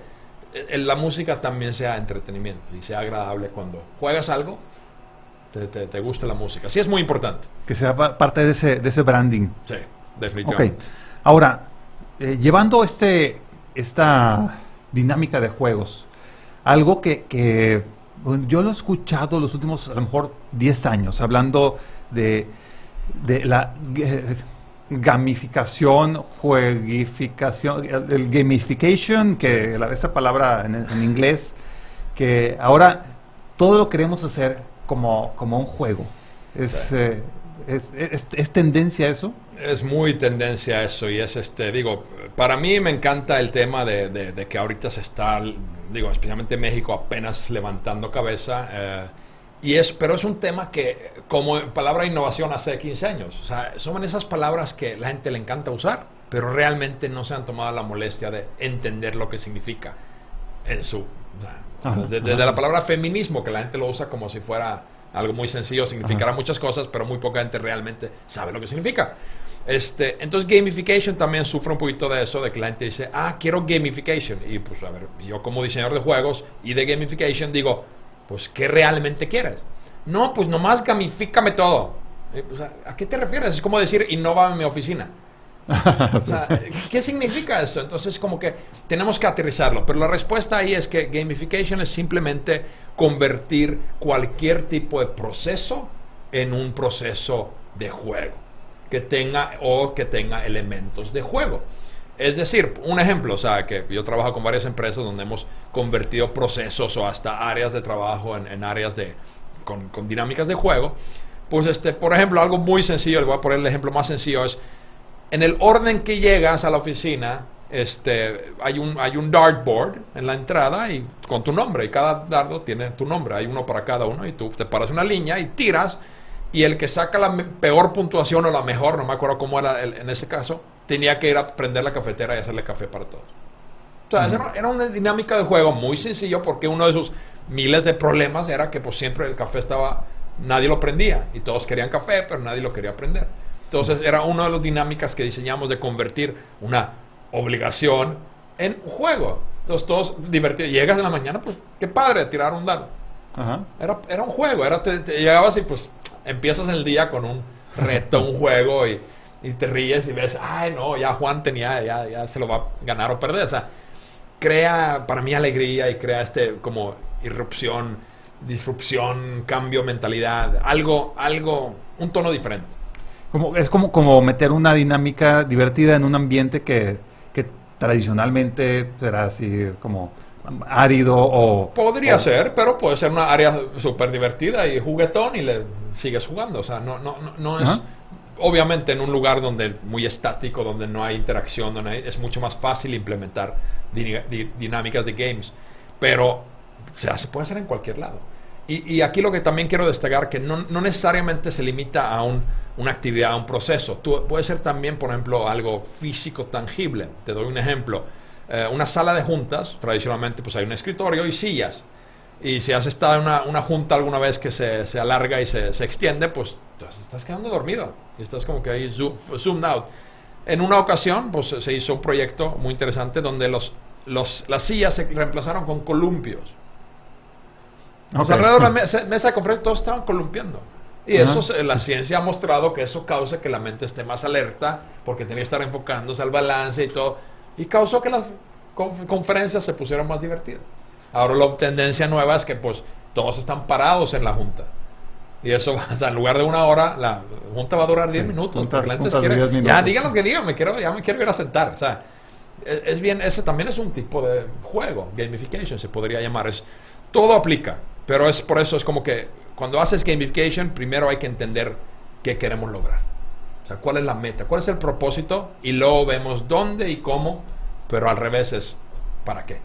eh, la música también sea entretenimiento y sea agradable cuando juegas algo, te, te, te gusta la música. Sí, es muy importante. Que sea pa- parte de ese, de ese branding. Sí, definitivamente. Ahora, eh, llevando este, esta dinámica de juegos, algo que, que, yo lo he escuchado los últimos, a lo mejor, 10 años, hablando de, de la eh, gamificación, jueguificación, el, el gamification, que la- esa palabra en, en inglés, que ahora todo lo queremos hacer como, como un juego. Es, eh, es, es- es tendencia eso? Es muy tendencia eso y es este, digo, para mí me encanta el tema de, de- de que ahorita se está, digo, especialmente México apenas levantando cabeza. eh, y es, pero es un tema que, como palabra innovación hace 15 años, o sea, son esas palabras que la gente le encanta usar, pero realmente no se han tomado la molestia de entender lo que significa en su... o sea, Ajá, desde ajá. la palabra feminismo, que la gente lo usa como si fuera algo muy sencillo, significará Ajá. muchas cosas, pero muy poca gente realmente sabe lo que significa. Este, entonces gamification también sufre un poquito de eso, de que la gente dice, ah, quiero gamification. Y pues a ver, yo como diseñador de juegos y de gamification digo, pues, ¿qué realmente quieres? No, pues nomás gamifícame todo. Eh, o sea, ¿A qué te refieres? Es como decir, innova en mi oficina. [laughs] O sea, ¿qué significa esto? Entonces, como que tenemos que aterrizarlo. Pero la respuesta ahí es que gamification es simplemente convertir cualquier tipo de proceso en un proceso de juego que tenga o que tenga elementos de juego. Es decir, un ejemplo, o sea, que yo trabajo con varias empresas donde hemos convertido procesos o hasta áreas de trabajo en, áreas de con, dinámicas de juego. Pues, este, por ejemplo, algo muy sencillo, le voy a poner el ejemplo más sencillo, es en el orden que llegas a la oficina, este, hay un, hay un dartboard en la entrada y con tu nombre, y cada dardo tiene tu nombre, hay uno para cada uno, y tú te paras una línea y tiras, y el que saca la peor puntuación o la mejor, no me acuerdo cómo era el- en ese caso, tenía que ir a prender la cafetera y hacerle café para todos. O sea, era- era una dinámica de juego muy sencillo porque uno de sus miles de problemas era que pues siempre el café estaba, nadie lo prendía y todos querían café, pero nadie lo quería prender. Entonces era una de las dinámicas que diseñamos de convertir una obligación en juego. Entonces todos divertidos. Llegas en la mañana, pues qué padre tirar un dado. Era, era un juego, era te, te llegabas y pues empiezas el día con un reto, un juego y, y te ríes y ves, ay no, ya Juan tenía, ya, ya se lo va a ganar o perder. O sea, crea para mí alegría y crea este como irrupción, disrupción, cambio, mentalidad, algo, algo, un tono diferente. Como, es como, como meter una dinámica divertida en un ambiente que, que tradicionalmente será así como árido o... Podría o- ser, pero puede ser una área súper divertida y juguetón y le sigues jugando. O sea, no, no, no, no es... Obviamente en un lugar donde muy estático, donde no hay interacción, donde es mucho más fácil implementar di- di- dinámicas de games. Pero se puede ser en cualquier lado. Y, aquí lo que también quiero destacar, que no, no necesariamente se limita a un- una actividad, a un proceso. Puede ser también, por ejemplo, algo físico tangible. Te doy un ejemplo. Eh, una sala de juntas, tradicionalmente pues hay un escritorio y sillas. Y si has estado en una, una junta alguna vez que se, se alarga y se, se extiende, pues te estás quedando dormido. Y estás como que ahí zoom, zoomed out. En una ocasión, pues se hizo un proyecto muy interesante donde los, los, las sillas se reemplazaron con columpios. O sea, alrededor de la mesa, mesa de conferencia todos estaban columpiando. Y Ajá. eso, se- la ciencia ha mostrado que eso causa que la mente esté más alerta, porque tiene que estar enfocándose al balance y todo. Y causó que las conf- conferencias se pusieran más divertidas. Ahora la tendencia nueva es que pues todos están parados en la junta. Y eso, [laughs] o sea, en lugar de una hora, la junta va a durar 10 Sí, minutos. juntas- juntas quiere- 10 Ya, minutos. digan lo que digan, me quiero, ya me quiero ir a sentar. O sea, es, es bien, ese también es un tipo de juego, gamification se podría llamar. Es, todo aplica, pero es por eso es como que cuando haces gamification, primero hay que entender qué queremos lograr. O sea, cuál es la meta, cuál es el propósito, y luego vemos dónde y cómo, pero al revés es para qué.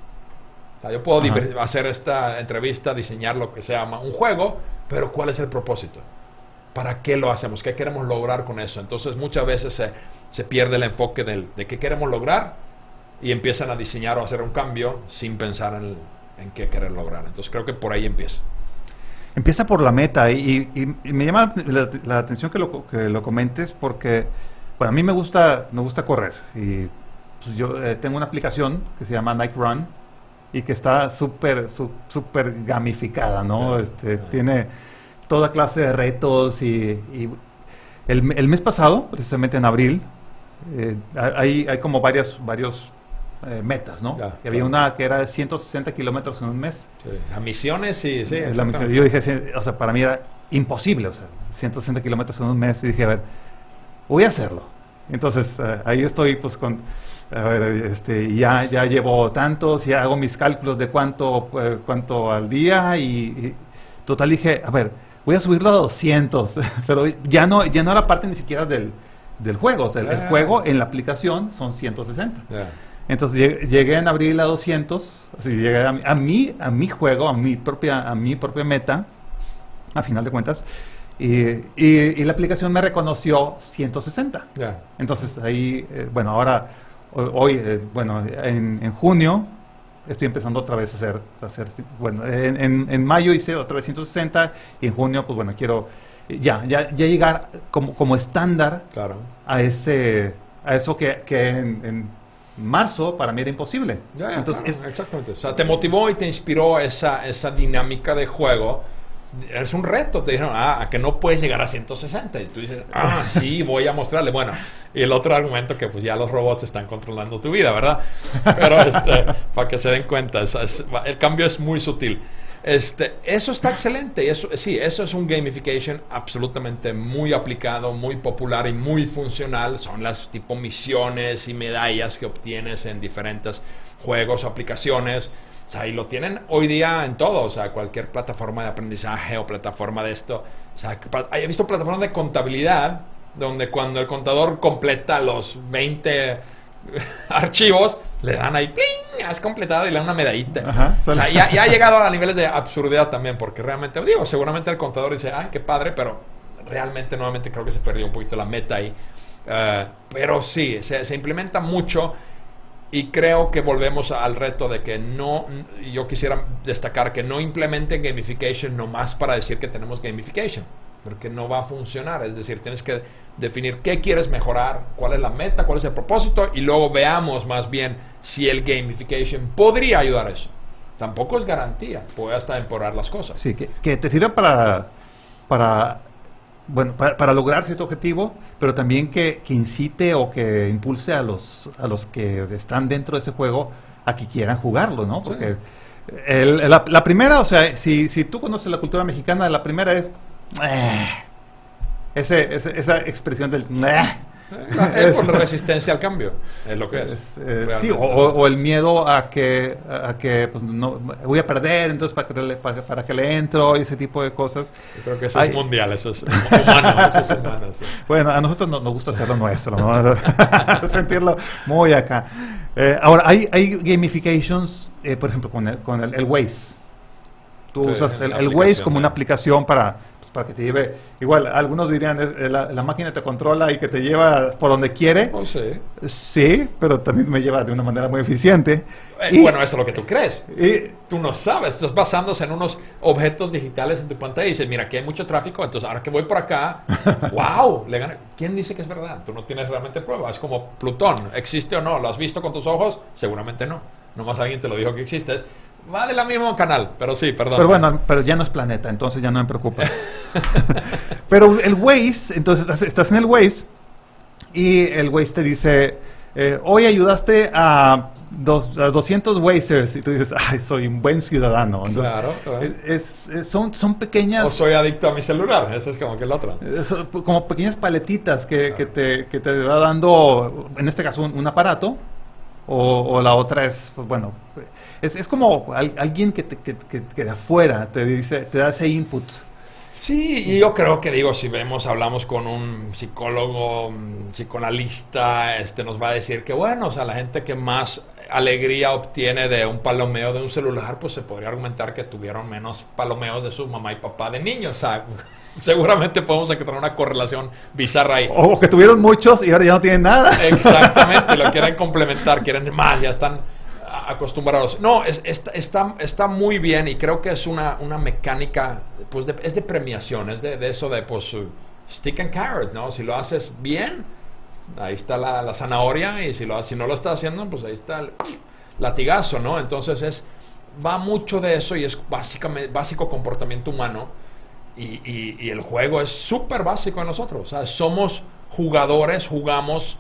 Sea, yo puedo Ajá. hacer esta entrevista, diseñar lo que se llama un juego, pero ¿cuál es el propósito? ¿Para qué lo hacemos? ¿Qué queremos lograr con eso? Entonces muchas veces se, se pierde el enfoque del- de qué queremos lograr y empiezan a diseñar o hacer un cambio sin pensar en, en qué querer lograr. Entonces creo que por ahí empieza. Empieza por la meta y, y- y me llama la, la atención que lo, que lo comentes porque, bueno, a mí me gusta, me gusta correr y pues, yo eh, tengo una aplicación que se llama Nike Run y que está súper, súper gamificada, ¿no? Este, tiene toda clase de retos y, y el, el mes pasado, precisamente en abril, eh, hay, hay como varias, varios eh, metas, ¿no? Ya, Y había claro. una que era de 160 kilómetros en un mes. A misiones, sí, sí. La misión. Yo dije, sí, o sea, para mí era imposible, o sea, 160 kilómetros en un mes. Y dije, a ver, voy a hacerlo. Entonces, eh, ahí estoy, pues, con, a ver, este, ya, ya llevo tantos, ya hago mis cálculos de cuánto, eh, cuánto al día y, y total dije, a ver, voy a subirlo a 200, [laughs] pero ya no, ya no era parte ni siquiera del, del juego, o sea, el, el Ah. juego en la aplicación son 160. Ya. Entonces llegué, llegué en abril a 200, así llegué a, mi- a mi, a mi juego, a mi propia, a mi propia meta, a final de cuentas, y, y- y la aplicación me reconoció 160. Ya. Entonces ahí, eh, bueno, ahora, ho- hoy, eh, bueno, en, en junio estoy empezando otra vez a hacer, a hacer bueno, en, en- en mayo hice otra vez 160 y en junio, pues bueno, quiero eh, ya, ya, ya llegar como, como estándar Claro. a ese, a eso que, que en, en marzo para mí era imposible. Ya, ya, Entonces, claro, es, exactamente. O sea, te motivó y te inspiró esa, esa dinámica de juego. Es un reto. Te dijeron, ah, a que no puedes llegar a 160. Y tú dices, ah, [laughs] sí, voy a mostrarle. Bueno, y el otro argumento que pues ya los robots están controlando tu vida, ¿verdad? Pero este, [laughs] para que se den cuenta, es- es- el cambio es muy sutil. Este, eso está excelente. Eso, sí, eso es un gamification absolutamente muy aplicado, muy popular y muy funcional. Son las tipo misiones y medallas que obtienes en diferentes juegos, aplicaciones. O sea, y lo tienen hoy día en todo. O sea, cualquier plataforma de aprendizaje o plataforma de esto. O sea, he visto plataformas de contabilidad donde cuando el contador completa los 20 [laughs] archivos, le dan ahí, ¡pling! Has completado y le dan una medallita. Ajá. O sea, ya, ya ha [laughs] llegado a niveles de absurdidad también, porque realmente, digo, seguramente el contador dice, ay, qué padre, pero realmente nuevamente creo que se perdió un poquito la meta ahí. Eh, pero sí, se, se implementa mucho y creo que volvemos al reto de que no, yo quisiera destacar que no implementen gamification nomás para decir que tenemos gamification, porque no va a funcionar. Es decir, tienes que definir qué quieres mejorar, cuál es la meta, cuál es el propósito, y luego veamos más bien si el gamification podría ayudar a eso. Tampoco es garantía, puede hasta empeorar las cosas. Sí, que, que te sirva para, para bueno, para, para, lograr cierto objetivo, pero también que, que, incite o que impulse a los, a los que están dentro de ese juego a que quieran jugarlo, ¿no? Porque sí. el, la, la, primera, o sea, si, si tú conoces la cultura mexicana, la primera es... Eh, ese, ese, esa expresión del... Eh, [laughs] es por resistencia al cambio, es lo que es. es eh, sí, o, o, el miedo a que, a que pues, no, voy a perder, entonces para que, le, para, para, que le entro y ese tipo de cosas. Yo creo que eso Hay, es mundial, eso es [laughs] humano. Eso es humano. Bueno, a nosotros no, nos gusta hacerlo nuestro, ¿no? [laughs] sentirlo muy acá. Eh, ahora, hay, hay gamifications, eh, por ejemplo, con el, con el, el Waze. Tú sí, usas el, el Waze como una aplicación para para que te lleve. Igual, algunos dirían, eh, la, la, máquina te controla y que te lleva por donde quiere. Oh, sí. Sí, pero también me lleva de una manera muy eficiente. Eh, y, bueno, eso es lo que tú crees. Y, tú no sabes, estás basándose en unos objetos digitales en tu pantalla y dices, mira, aquí hay mucho tráfico, entonces ahora que voy por acá, [laughs] wow, le gané. ¿Quién dice que es verdad? Tú no tienes realmente pruebas. Es como Plutón, ¿existe o no? ¿Lo has visto con tus ojos? Seguramente no. Nomás alguien te lo dijo que existe. Es, Va de la mismo canal, pero sí, perdón. Pero bueno, pero ya no es planeta, entonces ya no me preocupa. [laughs] pero el Waze, entonces estás en el Waze y el Waze te dice, eh, hoy ayudaste a, dos, a 200 Wazers y tú dices, ay, soy un buen ciudadano. Entonces, claro, claro. Es, es, son, son pequeñas... O soy adicto a mi celular, eso es como que el otro. Son como pequeñas paletitas que, claro. que, te, que te va dando, en este caso, un, un aparato o, o, la otra es, pues, bueno, es, es como al, alguien que, te, que, que, que, de afuera te dice, te da ese input. Sí, y yo creo que digo, si vemos, hablamos con un psicólogo, un psicoanalista, este nos va a decir que bueno, o sea, la gente que más alegría obtiene de un palomeo de un celular, pues se podría argumentar que tuvieron menos palomeos de su mamá y papá de niños. O sea, [laughs] seguramente podemos encontrar una correlación bizarra ahí. O que tuvieron muchos y ahora ya no tienen nada. Exactamente, lo [laughs] quieren complementar, quieren más, ya están acostumbrados. No, es, está, está, muy bien y creo que es una, una mecánica, pues de, es de premiación, es de, de, eso de pues stick and carrot, ¿no? Si lo haces bien, ahí está la, la zanahoria y si, lo, si no lo estás haciendo, pues ahí está el latigazo, ¿no? Entonces es, va mucho de eso y es básicamente, básico comportamiento humano y, y, y el juego es súper básico en nosotros, o sea, somos jugadores, jugamos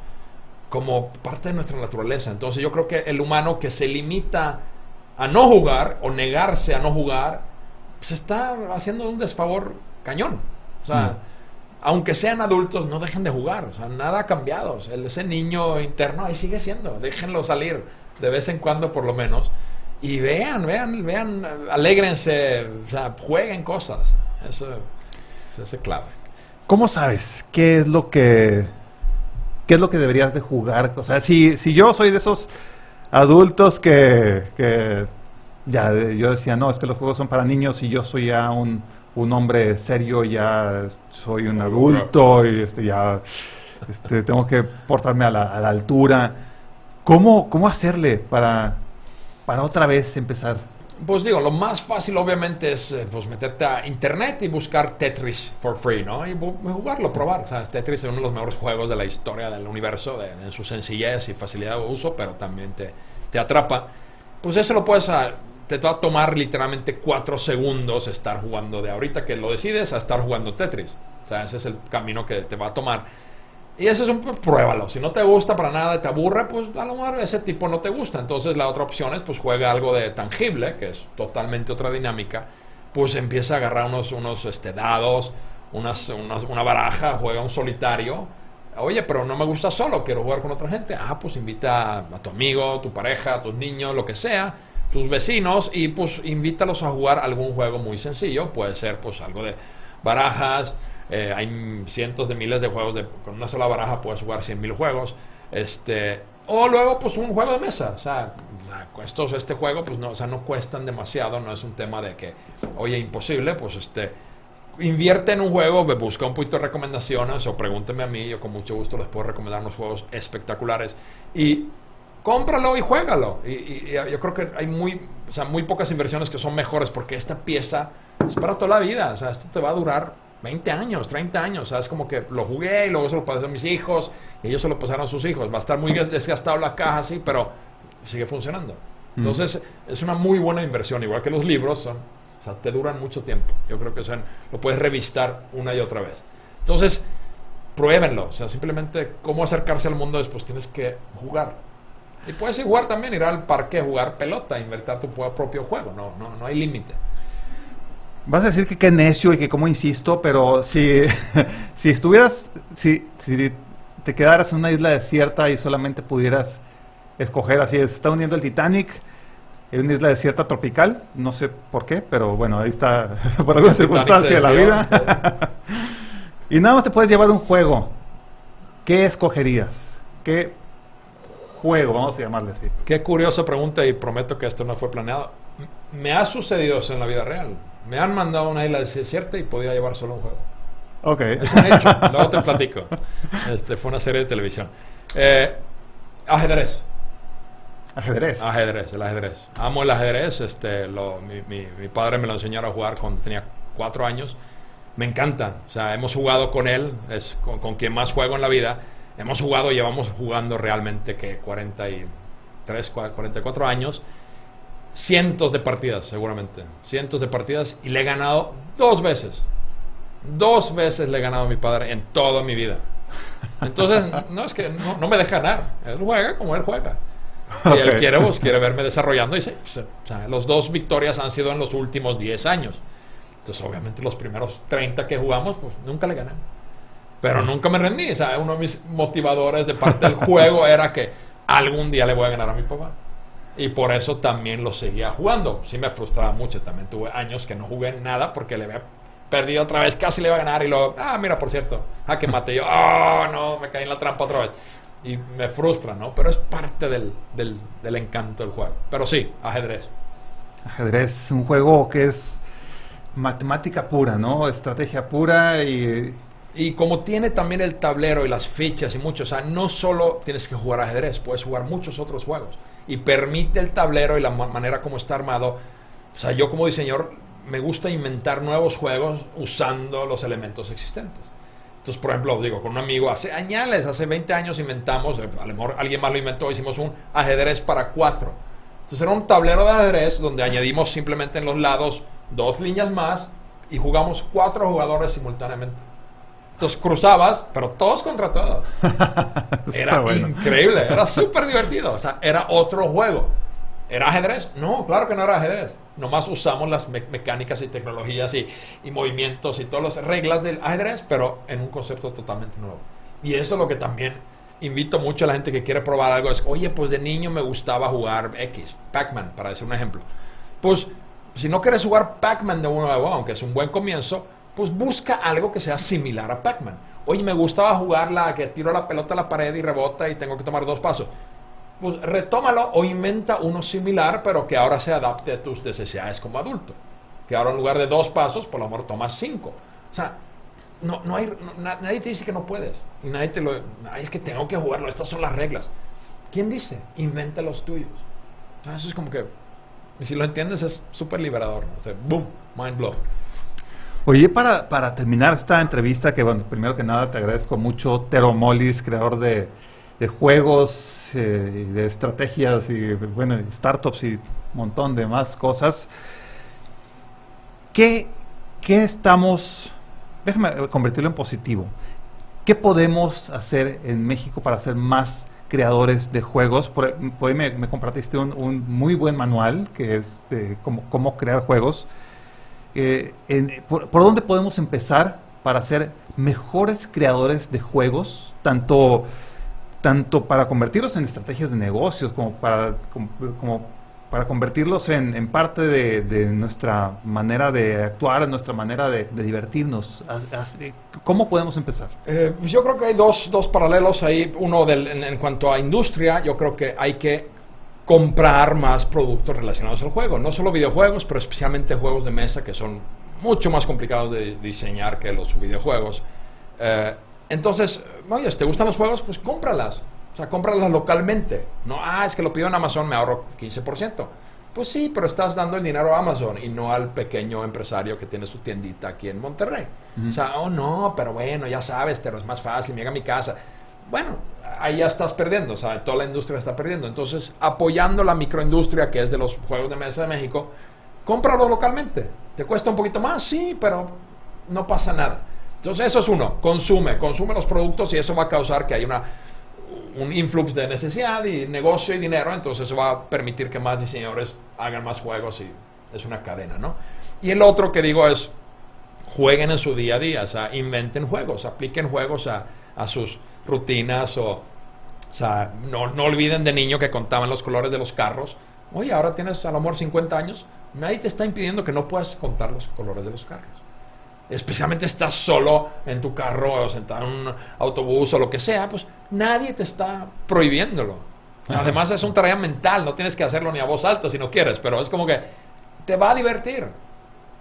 como parte de nuestra naturaleza. Entonces yo creo que el humano que se limita a no jugar o negarse a no jugar, pues está haciendo un desfavor cañón. O sea, mm. aunque sean adultos, no dejen de jugar. O sea, nada ha cambiado. O sea, ese niño interno ahí sigue siendo. Déjenlo salir de vez en cuando por lo menos. Y vean, vean, vean, alégrense, o sea, jueguen cosas. Eso, eso es clave. ¿Cómo sabes qué es lo que qué es lo que deberías de jugar. O sea, si, si yo soy de esos adultos que, que ya yo decía, no, es que los juegos son para niños y yo soy ya un, un hombre serio, ya soy un adulto y este, ya este, tengo que portarme a la, a la altura. ¿Cómo, ¿Cómo hacerle para, para otra vez empezar? Pues digo, lo más fácil obviamente es eh, pues meterte a internet y buscar Tetris for free, ¿no? Y jugarlo, probar. O sea, Tetris es uno de los mejores juegos de la historia del universo, de, de su sencillez y facilidad de uso, pero también te, te atrapa. Pues eso lo puedes, a, te va a tomar literalmente cuatro segundos estar jugando de ahorita que lo decides a estar jugando Tetris. O sea, ese es el camino que te va a tomar. Y eso es un pruébalo. Si no te gusta para nada, te aburre, pues a lo mejor ese tipo no te gusta. Entonces la otra opción es pues juega algo de tangible, que es totalmente otra dinámica. Pues empieza a agarrar unos, unos este, dados, unas, unas, una baraja, juega un solitario. Oye, pero no me gusta solo, quiero jugar con otra gente. Ah, pues invita a tu amigo, tu pareja, a tus niños, lo que sea, tus vecinos, y pues invítalos a jugar algún juego muy sencillo. Puede ser pues algo de barajas, eh, hay cientos de miles de juegos, de, con una sola baraja puedes jugar 100.000 juegos. Este, o luego, pues un juego de mesa. O sea, estos, este juego, pues no, o sea, no cuestan demasiado, no es un tema de que, oye, imposible, pues este, invierte en un juego, busca un poquito de recomendaciones o pregúnteme a mí, yo con mucho gusto les puedo recomendar unos juegos espectaculares. Y cómpralo y juégalo. Y, y- y yo creo que hay muy, o sea, muy pocas inversiones que son mejores porque esta pieza es para toda la vida. O sea, esto te va a durar 20 años, 30 años. O sea, es como que lo jugué y luego se lo pasé a mis hijos y ellos se lo pasaron a sus hijos. Va a estar muy desgastado la caja, sí, pero sigue funcionando. Entonces, es una muy buena inversión, igual que los libros son, o sea, te duran mucho tiempo. Yo creo que son, lo puedes revistar una y otra vez. Entonces, pruébenlo. O sea, simplemente cómo acercarse al mundo después tienes que jugar. Y puedes jugar también, ir al parque a jugar pelota, invertir tu propio juego. No, no, no hay límite. Vas a decir que qué necio y que cómo insisto, pero si, [laughs] si estuvieras, si, si te quedaras en una isla desierta y solamente pudieras escoger así, se está hundiendo el Titanic en una isla desierta tropical, no sé por qué, pero bueno, ahí está, [laughs] por alguna circunstancia de la vida. [laughs] y nada más te puedes llevar un juego. ¿Qué escogerías? ¿Qué juego, vamos a llamarle así? Qué curiosa pregunta y prometo que esto no fue planeado. Me ha sucedido eso en la vida real. Me han mandado a una isla desierta y podía llevar solo un juego. Ok. Es un hecho. Luego te platico. Este, fue una serie de televisión. Eh, ajedrez. Ajedrez. Ajedrez, el ajedrez. Amo el ajedrez. Este, lo- mi, mi- mi padre me lo enseñó a jugar cuando tenía cuatro años. Me encanta. O sea, hemos jugado con él. Es con, con quien más juego en la vida. Hemos jugado, llevamos jugando realmente que 43, cua- 44 años. Cientos de partidas, seguramente. Cientos de partidas. Y le he ganado dos veces. Dos veces le he ganado a mi padre en toda mi vida. Entonces, no es que no, no me deja ganar. Él juega como él juega. Y él Ok. quiere, pues, quiere verme desarrollando. Y sí, pues, o sea, los dos victorias han sido en los últimos 10 años. Entonces, obviamente, los primeros 30 que jugamos, pues nunca le gané. Pero nunca me rendí. O sea, uno de mis motivadores de parte del juego era que algún día le voy a ganar a mi papá. Y por eso también lo seguía jugando. Sí me frustraba mucho. También tuve años que no jugué nada porque le había perdido otra vez. Casi le iba a ganar y luego, ah, mira, por cierto, ah, que maté yo. Oh, no, me caí en la trampa otra vez. Y me frustra, ¿no? Pero es parte del, del, del encanto del juego. Pero sí, ajedrez. Ajedrez, un juego que es matemática pura, ¿no? Estrategia pura y... Y como tiene también el tablero y las fichas y mucho, o sea, no solo tienes que jugar ajedrez, puedes jugar muchos otros juegos. Y permite el tablero y la ma- manera como está armado. O sea, yo como diseñador me gusta inventar nuevos juegos usando los elementos existentes. Entonces, por ejemplo, digo, con un amigo, hace años, hace 20 años inventamos, eh, a lo mejor alguien más lo inventó, hicimos un ajedrez para cuatro. Entonces era un tablero de ajedrez donde añadimos simplemente en los lados dos líneas más y jugamos cuatro jugadores simultáneamente. Entonces cruzabas, pero todos contra todos. [laughs] Era bueno. increíble, era súper divertido. O sea, era otro juego. ¿Era ajedrez? No, claro que no era ajedrez. Nomás usamos las me- mecánicas y tecnologías y, y movimientos y todas las reglas del ajedrez, pero en un concepto totalmente nuevo. Y eso es lo que también invito mucho a la gente que quiere probar algo. Es, oye, pues de niño me gustaba jugar X, Pac-Man, para decir un ejemplo. Pues si no quieres jugar Pac-Man de nuevo, aunque es un buen comienzo, pues busca algo que sea similar a Pac-Man. Oye, me gustaba jugar la que tiro la pelota a la pared y rebota y tengo que tomar dos pasos. Pues retómalo o inventa uno similar, pero que ahora se adapte a tus necesidades como adulto. Que ahora en lugar de dos pasos, por lo mejor tomas cinco. O sea, no, no hay, no- na- nadie te dice que no puedes. Y nadie te lo. Ay, es que tengo que jugarlo, estas son las reglas. ¿Quién dice? Inventa los tuyos. O sea, eso es como que. Y si lo entiendes, es súper liberador. O sea, boom, mind blow. Oye, para, para terminar esta entrevista, que bueno, primero que nada te agradezco mucho, Tero Molis, creador de, juegos, eh, de estrategias y bueno, startups y un montón de más cosas. ¿Qué, qué estamos, déjame convertirlo en positivo, qué podemos hacer en México para ser más creadores de juegos? Por, por me, me compartiste un, un muy buen manual que es de cómo, cómo crear juegos. Eh, por, dónde podemos empezar para ser mejores creadores de juegos, tanto, tanto para convertirlos en estrategias de negocios como para, como, para convertirlos en, parte de, nuestra manera de actuar, nuestra manera de, divertirnos? Eh, ¿Cómo podemos empezar? Eh, yo creo que hay dos, dos paralelos ahí. Uno del- en cuanto a industria, yo creo que hay que comprar más productos relacionados al juego. No solo videojuegos, pero especialmente juegos de mesa que son mucho más complicados de diseñar que los videojuegos. Eh, entonces, oye, ¿te gustan los juegos? Pues cómpralas. O sea, cómpralas localmente. No, ah, es que lo pido en Amazon, me ahorro 15%. Pues sí, pero estás dando el dinero a Amazon y no al pequeño empresario que tiene su tiendita aquí en Monterrey. O sea, oh no, pero bueno, ya sabes, te es más fácil, llega a mi casa. Bueno, ahí ya estás perdiendo, o sea, toda la industria está perdiendo. Entonces, apoyando la microindustria que es de los juegos de mesa de México, cómpralo localmente. ¿Te cuesta un poquito más? Sí, pero no pasa nada. Entonces, eso es uno, consume, consume los productos y eso va a causar que haya una un influx de necesidad y negocio y dinero, entonces eso va a permitir que más diseñadores hagan más juegos y es una cadena, ¿no? Y el otro que digo es, jueguen en su día a día, o sea, inventen juegos, apliquen juegos a, a sus rutinas o, o sea, no, no olviden de niño que contaban los colores de los carros. Oye, ahora tienes a lo mejor 50 años, nadie te está impidiendo que no puedas contar los colores de los carros especialmente estás solo en tu carro o sentado en un autobús o lo que sea, pues nadie te está prohibiéndolo. Además es un tarea mental, no tienes que hacerlo ni a voz alta si no quieres, pero es como que te va a divertir.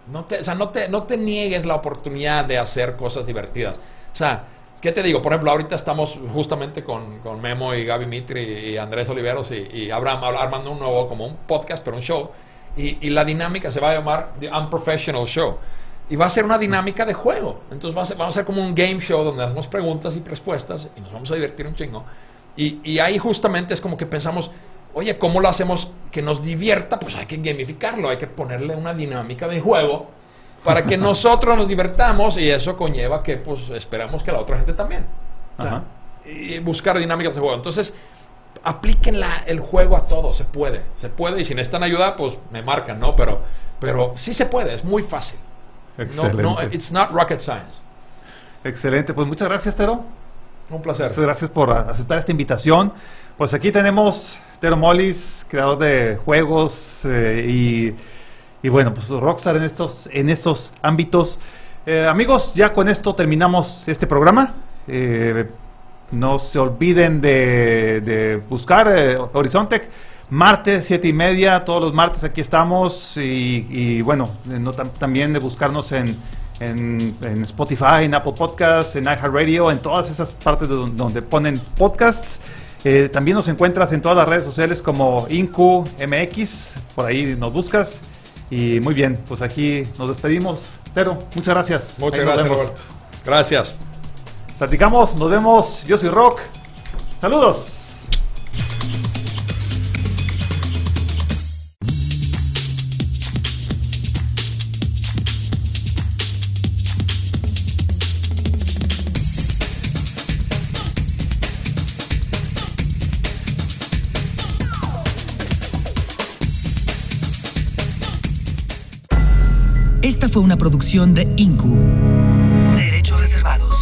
No te, o sea, no te, no te niegues la oportunidad de hacer cosas divertidas. O sea, ¿qué te digo? Por ejemplo, ahorita estamos justamente con, con Memo y Gaby Mitri y Andrés Oliveros y, y Abraham armando un nuevo, como un podcast, pero un show. Y, y la dinámica se va a llamar The Unprofessional Show. Y va a ser una dinámica de juego. Entonces va a ser, vamos a hacer como un game show donde hacemos preguntas y respuestas y nos vamos a divertir un chingo. Y, y ahí justamente es como que pensamos, oye, ¿cómo lo hacemos que nos divierta? Pues hay que gamificarlo, hay que ponerle una dinámica de juego para que nosotros nos divertamos y eso conlleva que pues esperamos que la otra gente también. y buscar dinámicas de juego. Entonces, apliquen la, el juego a todo, se puede, se puede y si necesitan ayuda, pues me marcan, ¿no? Pero, pero sí se puede, es muy fácil. Excelente. No, no, it's not rocket science. Excelente, pues muchas gracias, Tero. Un placer. Muchas gracias por aceptar esta invitación. Pues aquí tenemos Tero Mollis, creador de juegos eh, y, y, bueno, pues Rockstar en estos, en estos ámbitos. Eh, amigos, ya con esto terminamos este programa. Eh, no se olviden de, buscar eh, Horizontec martes, siete y media, todos los martes aquí estamos y, bueno, no, también de buscarnos en, en, Spotify, en Apple Podcasts, en iHeartRadio, en todas esas partes de donde, ponen podcasts. Eh, también nos encuentras en todas las redes sociales como IncuMX, por ahí nos buscas. Y muy bien, pues aquí nos despedimos. Pero muchas gracias. Muchas gracias, Roberto. Gracias. Platicamos, nos vemos. Yo soy Rock. Saludos. Fue una producción de Incu. Derechos reservados.